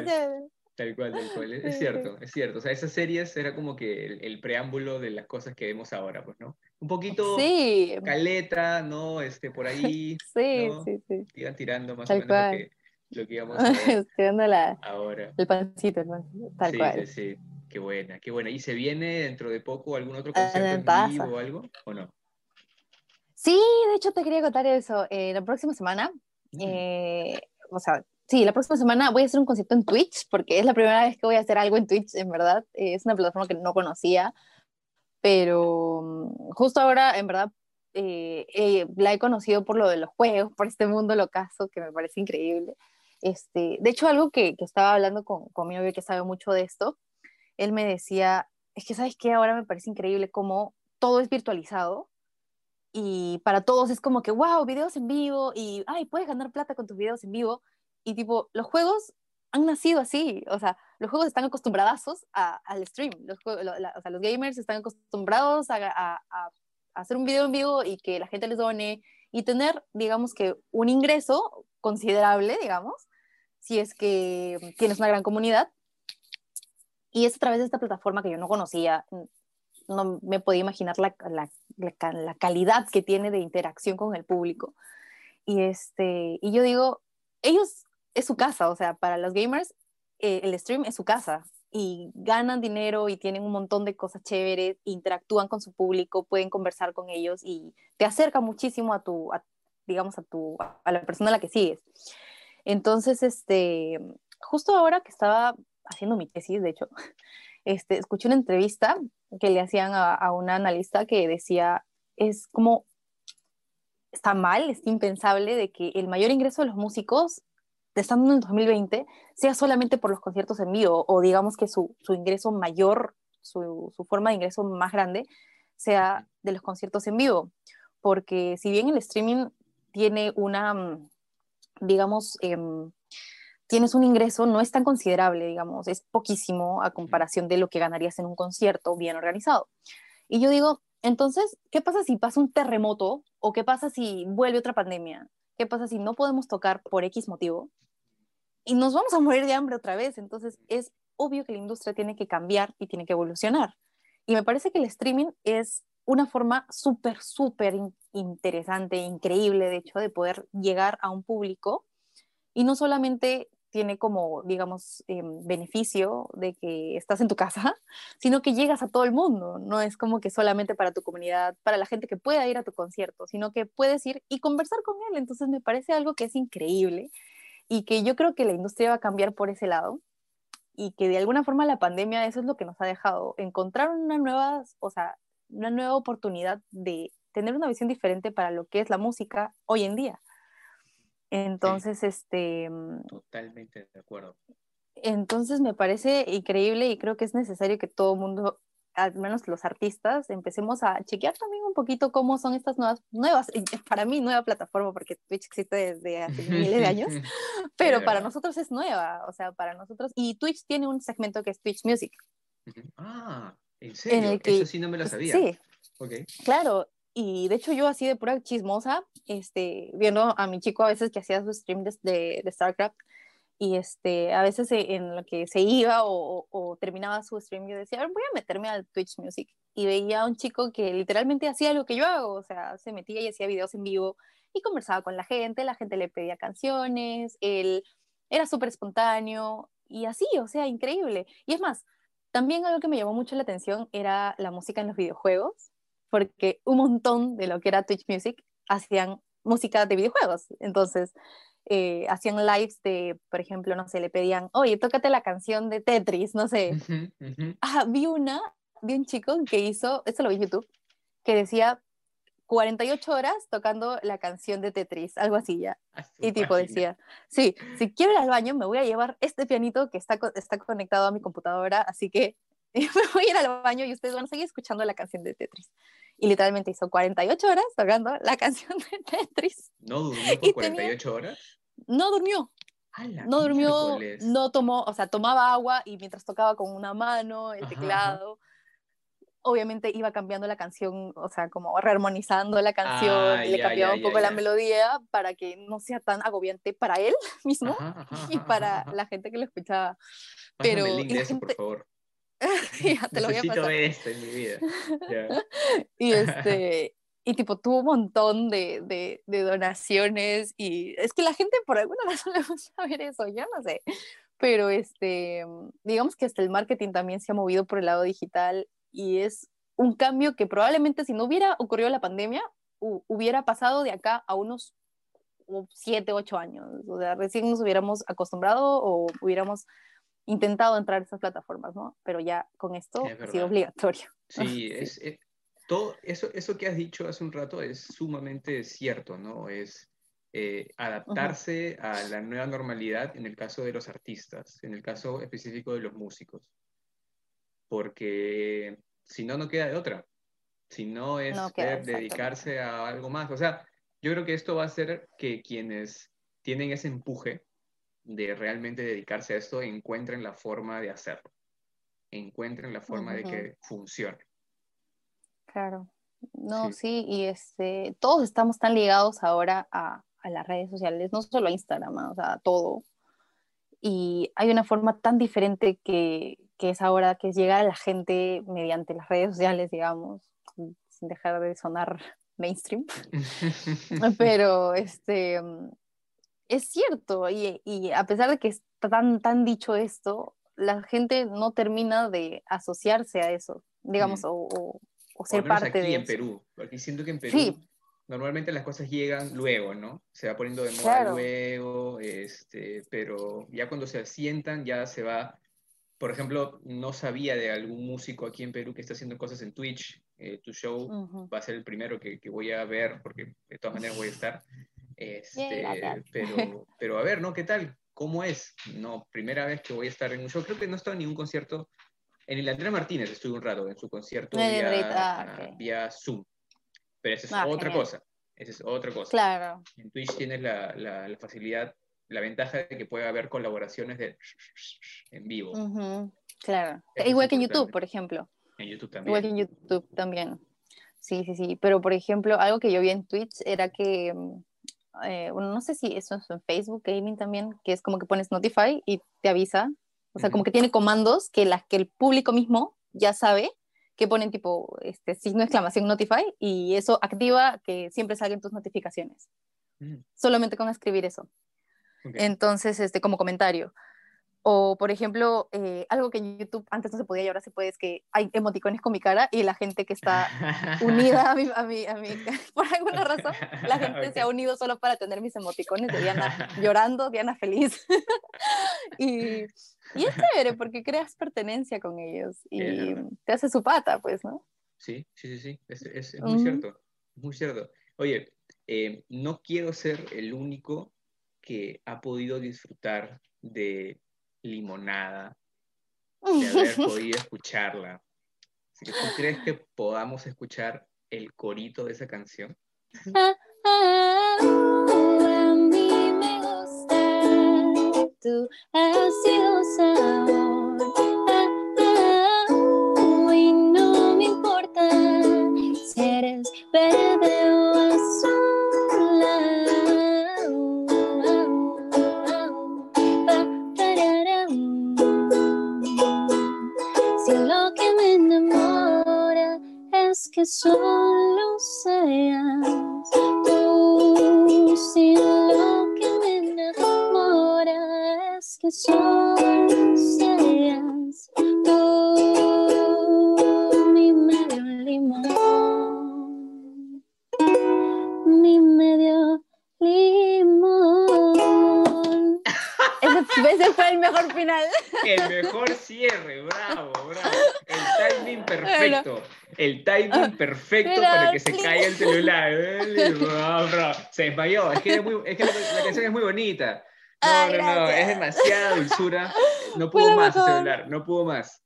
tal cual. Tal cual. Es, cierto, es cierto. O sea, esas series era como que el, el preámbulo de las cosas que vemos ahora, pues, ¿no? Un poquito Sí, caleta, ¿no? Este, por ahí, sí, ¿no? sí, sí. iban tirando más Tal o menos lo que, lo que íbamos a ver Estoy la, ahora. el pancito, el pancito, tal sí, cual. sí, sí. Qué buena, qué buena. ¿Y se viene dentro de poco algún otro Ah, concierto en vivo o algo? ¿O no? Sí, de hecho te quería contar eso. Eh, la próxima semana, Mm, eh, o sea, sí, la próxima semana voy a hacer un concierto en Twitch, porque es la primera vez que voy a hacer algo en Twitch, en verdad. Eh, es una plataforma que no conocía, pero mm, justo ahora, en verdad, eh, eh, la he conocido por lo de los juegos, por este mundo locazo que me parece increíble. Este, de hecho, algo que, que estaba hablando con, con mi novio que sabe mucho de esto, él me decía, es que sabes que ahora me parece increíble cómo todo es virtualizado y para todos es como que, wow, videos en vivo y, ay, puedes ganar plata con tus videos en vivo. Y tipo, los juegos han nacido así, o sea, los juegos están acostumbrados al stream, los, lo- la- o sea, los gamers están acostumbrados a, a- a- hacer un video en vivo y que la gente les done y tener, digamos que, un ingreso considerable, digamos, si es que tienes una gran comunidad. Y es a través de esta plataforma que yo no conocía, no me podía imaginar la, la, la calidad que tiene de interacción con el público. Y, este, y yo digo, ellos es su casa, o sea, para los gamers eh, el stream es su casa y ganan dinero y tienen un montón de cosas chéveres, interactúan con su público, pueden conversar con ellos y te acerca muchísimo a tu, a- digamos, a, tu, a la persona a la que sigues. Entonces, este, justo ahora que estaba haciendo mi tesis, de hecho, este, escuché una entrevista que le hacían a, a una analista que decía, es como, está mal, es impensable de que el mayor ingreso de los músicos, estando en el 2020, sea solamente por los conciertos en vivo, o digamos que su, su ingreso mayor, su, su forma de ingreso más grande, sea de los conciertos en vivo. Porque si bien el streaming tiene una, mm, digamos, em, tienes un ingreso, no es tan considerable, digamos, es poquísimo a comparación de lo que ganarías en un concierto bien organizado. Y yo digo, entonces, ¿qué pasa si pasa un terremoto o qué pasa si vuelve otra pandemia? ¿Qué pasa si no podemos tocar por X motivo? Y nos vamos a morir de hambre otra vez. Entonces, es obvio que la industria tiene que cambiar y tiene que evolucionar. Y me parece que el streaming es una forma súper, súper in- interesante, increíble, de hecho, de poder llegar a un público y no solamente tiene como, digamos, em, beneficio de que estás en tu casa, sino que llegas a todo el mundo. No es como que solamente para tu comunidad, para la gente que pueda ir a tu concierto, sino que puedes ir y conversar con él. Entonces me parece algo que es increíble y que yo creo que la industria va a cambiar por ese lado y que de alguna forma la pandemia eso es lo que nos ha dejado, encontrar una nueva, o sea, una nueva oportunidad de tener una visión diferente para lo que es la música hoy en día. Entonces, este, Totalmente de acuerdo. entonces me parece increíble y creo que es necesario que todo el mundo, al menos los artistas, empecemos a chequear también un poquito cómo son estas nuevas, nuevas, y para mí nueva plataforma, porque Twitch existe desde hace miles de años, pero para nosotros es nueva, o sea, para nosotros, y Twitch tiene un segmento que es Twitch Music. Ah, ¿en serio? el que- Eso sí no me lo sabía. Sí, Ok. Claro, y de hecho yo así de pura chismosa, este, viendo a mi chico a veces que hacía su stream de, de, de StarCraft, y este, a veces en lo que se iba o, terminaba su stream, yo decía, a ver, voy a meterme al Twitch Music. Y veía a un chico que literalmente hacía lo que yo hago, o sea, se metía y hacía videos en vivo y conversaba con la gente, la gente le pedía canciones, él era súper espontáneo y así, o sea, increíble. Y es más, también algo que me llamó mucho la atención era la música en los videojuegos, porque un montón de lo que era Twitch Music hacían música de videojuegos. Entonces, eh, hacían lives de, por ejemplo, no sé, le pedían, oye, tócate la canción de Tetris, no sé. Ah, vi una, vi un chico que hizo, esto lo vi en YouTube, que decía 48 horas tocando la canción de Tetris, algo así ya. Y tipo decía, sí, si quiero ir al baño, me voy a llevar este pianito que está, está conectado a mi computadora, así que me voy a ir al baño y ustedes van a seguir escuchando la canción de Tetris. Y literalmente hizo 48 horas tocando la canción de Tetris. ¿No durmió por 48 horas? no durmió. No durmió, no tomó, o sea, tomaba agua y mientras tocaba con una mano el teclado, obviamente iba cambiando la canción, o sea, como rearmonizando la canción, y le cambiaba un poco la melodía para que no sea tan agobiante para él mismo y para la gente que lo escuchaba. Pero el link de eso, por favor. ya te lo voy a pasar. esto en mi vida. y este y tipo tuvo un montón de, de, de, donaciones y es que la gente por alguna razón le gusta ver eso, yo no sé, pero este, digamos que hasta el marketing también se ha movido por el lado digital y es un cambio que probablemente si no hubiera ocurrido la pandemia, hubiera pasado de acá a unos siete, ocho años, o sea, recién nos hubiéramos acostumbrado o hubiéramos intentado entrar a esas plataformas, ¿no? Pero ya con esto ha sido obligatorio. Sí, es, todo eso, eso que has dicho hace un rato es sumamente cierto, ¿no? Es eh, adaptarse a la nueva normalidad en el caso de los artistas, en el caso específico de los músicos. Porque si no, no queda de otra. Si no es dedicarse a algo más. O sea, yo creo que esto va a hacer que quienes tienen ese empuje de realmente dedicarse a esto encuentren la forma de hacerlo. Encuentren la forma de que funcione. Claro, no, sí. y este, todos estamos tan ligados ahora a, a las redes sociales, no solo a Instagram, o sea, a todo. Y hay una forma tan diferente que, que es ahora, que es llegar a la gente mediante las redes sociales, digamos, sin dejar de sonar mainstream. Pero este, es cierto, y, y, a pesar de que está tan, tan dicho esto, la gente no termina de asociarse a eso, digamos, o, o ser parte aquí en Perú, porque siento que en Perú normalmente las cosas llegan luego, ¿no? Se va poniendo de moda luego, este, pero ya cuando se asientan ya se va. Por ejemplo, no sabía de algún músico aquí en Perú que está haciendo cosas en Twitch. Eh, tu show va a ser el primero que, que, voy a ver, porque de todas maneras voy a estar. Este, pero, pero a ver, ¿no? ¿Qué tal? ¿Cómo es? No, primera vez que voy a estar en un show. Creo que no he estado en ningún concierto en el Andrés Martínez estuve un rato en su concierto ah, vía, Zoom. Pero esa es ah, otra cosa. Esa es otra cosa. Claro. En Twitch tienes la, la, facilidad, la ventaja de que puede haber colaboraciones de en vivo. Claro. Igual que en YouTube, por ejemplo. En YouTube también. Igual que en YouTube también. Sí, sí, sí. Pero, por ejemplo, algo que yo vi en Twitch era que, mm, eh, bueno, no sé si eso es en Facebook Gaming también, que es como que pones Notify y te avisa o sea, como que tiene comandos que, las, que el público mismo ya sabe que ponen tipo este signo de exclamación notify y eso activa que siempre salgan tus notificaciones. Mm. Solamente con escribir eso. Entonces, este, como comentario. O, por ejemplo, eh, algo que en YouTube antes no se podía y ahora se puede, es que hay emoticones con mi cara y la gente que está unida a mí, a mí, a mí por alguna razón, la gente se ha unido solo para tener mis emoticones de Diana llorando, Diana feliz. y, y es chévere porque creas pertenencia con ellos y te hace su pata, pues, ¿no? Sí, sí, sí, sí, es, es, muy cierto, muy cierto. Oye, eh, no quiero ser el único que ha podido disfrutar de limonada de haber podido escucharla. ¿tú crees que podamos escuchar el corito de esa canción? Ah, ah, a mí me gusta, sido sabor. Y no me importa si eres verde o solo seas tú. Sin lo que me enamora es que solo seas tú. Mi medio limón. Mi medio limón. Ese, ese fue el mejor final. El mejor cierre, bravo, bravo. El timing perfecto. El timing perfecto para que se caiga el celular. Se desmayó. Es que, es muy- es que la, la canción es muy bonita. No, Ay, no, no, gracias. es demasiada dulzura. No pudo más el celular, no pudo más.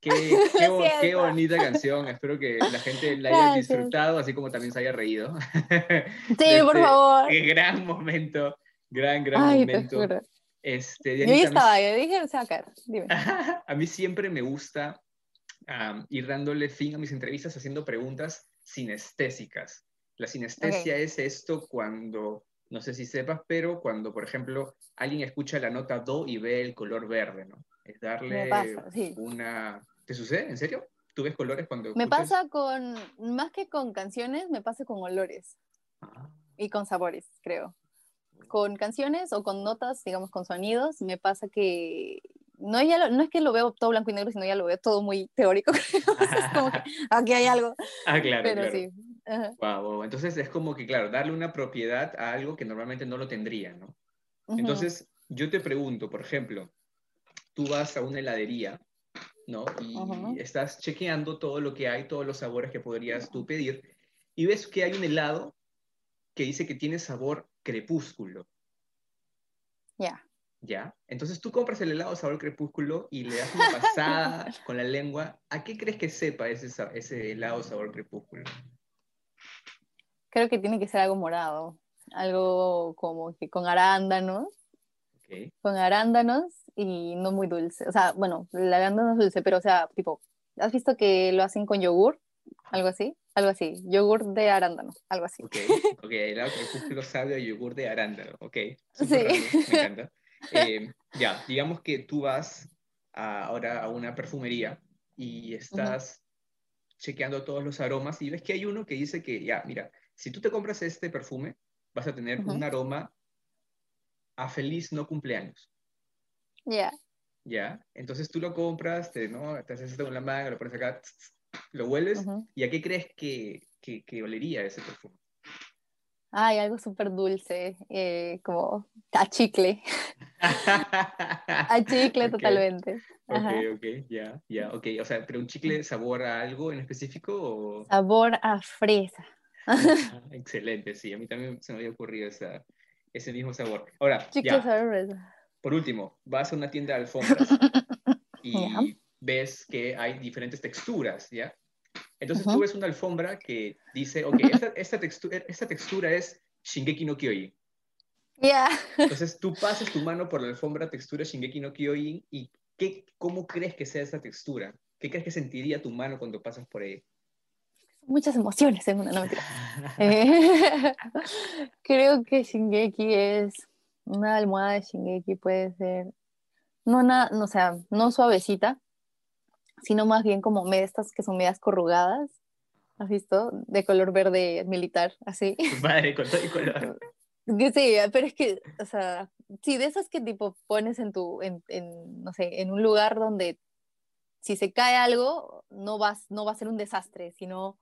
Qué, qué, qué bonita canción. Espero que la gente la haya Gracias. disfrutado, así como también se haya reído. sí por Este, favor Qué gran momento. Gran, gran ay te momento. juro Este, yo Dianita, mí estaba yo dije se va a caer dime a mí siempre me gusta am, ir dándole fin a mis entrevistas haciendo preguntas sinestésicas. La sinestesia es esto cuando, no sé si sepas, pero cuando, por ejemplo, alguien escucha la nota do y ve el color verde, ¿no? Es darle pasa, sí. una... ¿Te sucede? ¿En serio? ¿Tú ves colores cuando Me escuchas? pasa con, más que con canciones, me pasa con olores Ah, y con sabores, creo. Con canciones o con notas, digamos, con sonidos, me pasa que no, ya lo- no es que lo veo todo blanco y negro, sino ya lo veo todo muy teórico. creo. es como que aquí hay algo, ah, claro, pero claro. sí. Guau, guau. Entonces es como que, claro, darle una propiedad a algo que normalmente no lo tendría, ¿no? Ujú. Entonces, yo te pregunto, por ejemplo, tú vas a una heladería, ¿no? Y Ujú. estás chequeando todo lo que hay, todos los sabores que podrías tú pedir, y ves que hay un helado que dice que tiene sabor crepúsculo, Ya. ¿Ya? Entonces tú compras el helado sabor crepúsculo y le das una pasada con la lengua. ¿A qué crees que sepa ese, ese helado sabor crepúsculo? Creo que tiene que ser algo morado, algo como que con arándanos, Ok. con arándanos y no muy dulce. O sea, bueno, el arándano es dulce, pero o sea, tipo, ¿has visto que lo hacen con yogur? Algo así, algo así, yogur de arándano, algo así. Ok, ok, helado crepúsculo sabe a yogur de arándano, ok. Sí. súper raro, Me encanta. Eh, ya, digamos que tú vas a- ahora a una perfumería y estás chequeando todos los aromas y ves que hay uno que dice que, ya, mira, si tú te compras este perfume, vas a tener Ujú. un aroma a feliz no cumpleaños, Ya. ¿ya? Entonces tú lo compras, te, ¿no? te haces esto con la mano, lo pones acá, lo hueles, Ujú. ¿y a qué crees que, que, que olería ese perfume? Ay, algo súper dulce, eh, como a chicle, a chicle Ok. totalmente. Ajá. Ok, ok, ya, ya, ok. O sea, ¿pero un chicle sabor a algo en específico o...? Sabor a fresa. Ah, excelente, sí, a mí también se me había ocurrido esa, ese mismo sabor. Ahora, Chicle ya, sabor a fresa. por último, vas a una tienda de alfombras y Ya. ves que hay diferentes texturas, ¿ya? Entonces Ujú. tú ves una alfombra que dice, ok, esta, esta, textura, esta textura es Shingeki no Kyojin. Ya. Entonces tú pasas tu mano por la alfombra textura Shingeki no Kyojin y ¿qué, ¿cómo crees que sea esa textura? ¿Qué crees que sentiría tu mano cuando pasas por ahí? Muchas emociones en una, no mentira. Eh, creo que Shingeki es una almohada de Shingeki puede ser no na- no, o sea, no suavecita, sino más bien como estas que son medias corrugadas. ¿Has visto? De color verde militar, así. Madre, con todo el color. Sí, pero es que, o sea, sí, de esas que tipo pones en tu, en, en, no sé, en un lugar donde si se cae algo, no, vas, no va a ser un desastre, sino,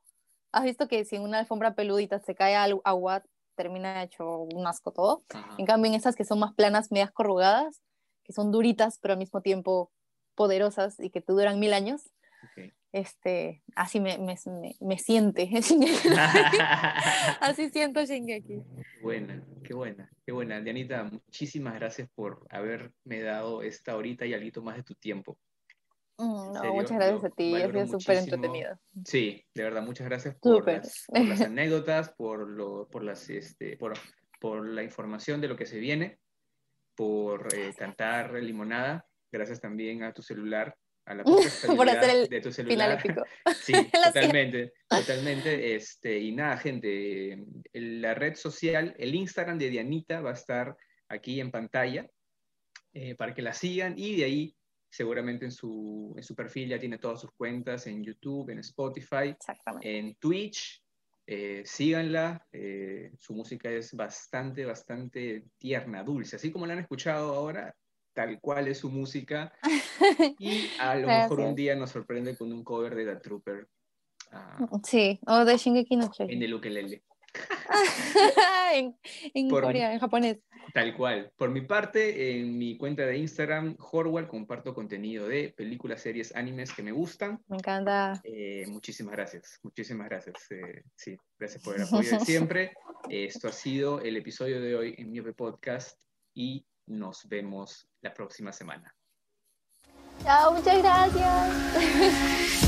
has visto que si en una alfombra peludita se cae al- agua, termina hecho un asco todo. Ajá. En cambio, en esas que son más planas, medias corrugadas, que son duritas, pero al mismo tiempo poderosas y que te duran mil años, Ok. este, así me, me, me, me siente. así siento Shingeki. buena, qué buena, qué buena. Dianita, muchísimas gracias por haberme dado esta horita y algo más de tu tiempo. Mm, No, serio, muchas gracias a ti, ha sido súper entretenido. Sí, de verdad, muchas gracias por, las, por las anécdotas, por, lo, por, las, este, por, por la información de lo que se viene, por eh, cantar limonada. Gracias también a tu celular, a la Por hacer el de tu celular. Sí, totalmente, totalmente. Este, y nada, gente, la red social, el Instagram de Dianita va a estar aquí en pantalla eh, para que la sigan y de ahí seguramente en su, en su perfil ya tiene todas sus cuentas en YouTube, en Spotify, en Twitch. Eh, síganla, eh, su música es bastante, bastante tierna, dulce, así como la han escuchado ahora, tal cual es su música. Y a lo mejor un día nos sorprende con un cover de The Trooper. Ah, sí, o de Shingeki no En el ukelele. en, en Corea, en japonés. Tal cual. Por mi parte, en mi cuenta de Instagram, Horwell, comparto contenido de películas, series, animes que me gustan. Me encanta. Eh, muchísimas gracias, muchísimas gracias. Eh, sí, gracias por el apoyo de siempre. esto ha sido el episodio de hoy en Miope Podcast y nos vemos la próxima semana. Chao, muchas gracias.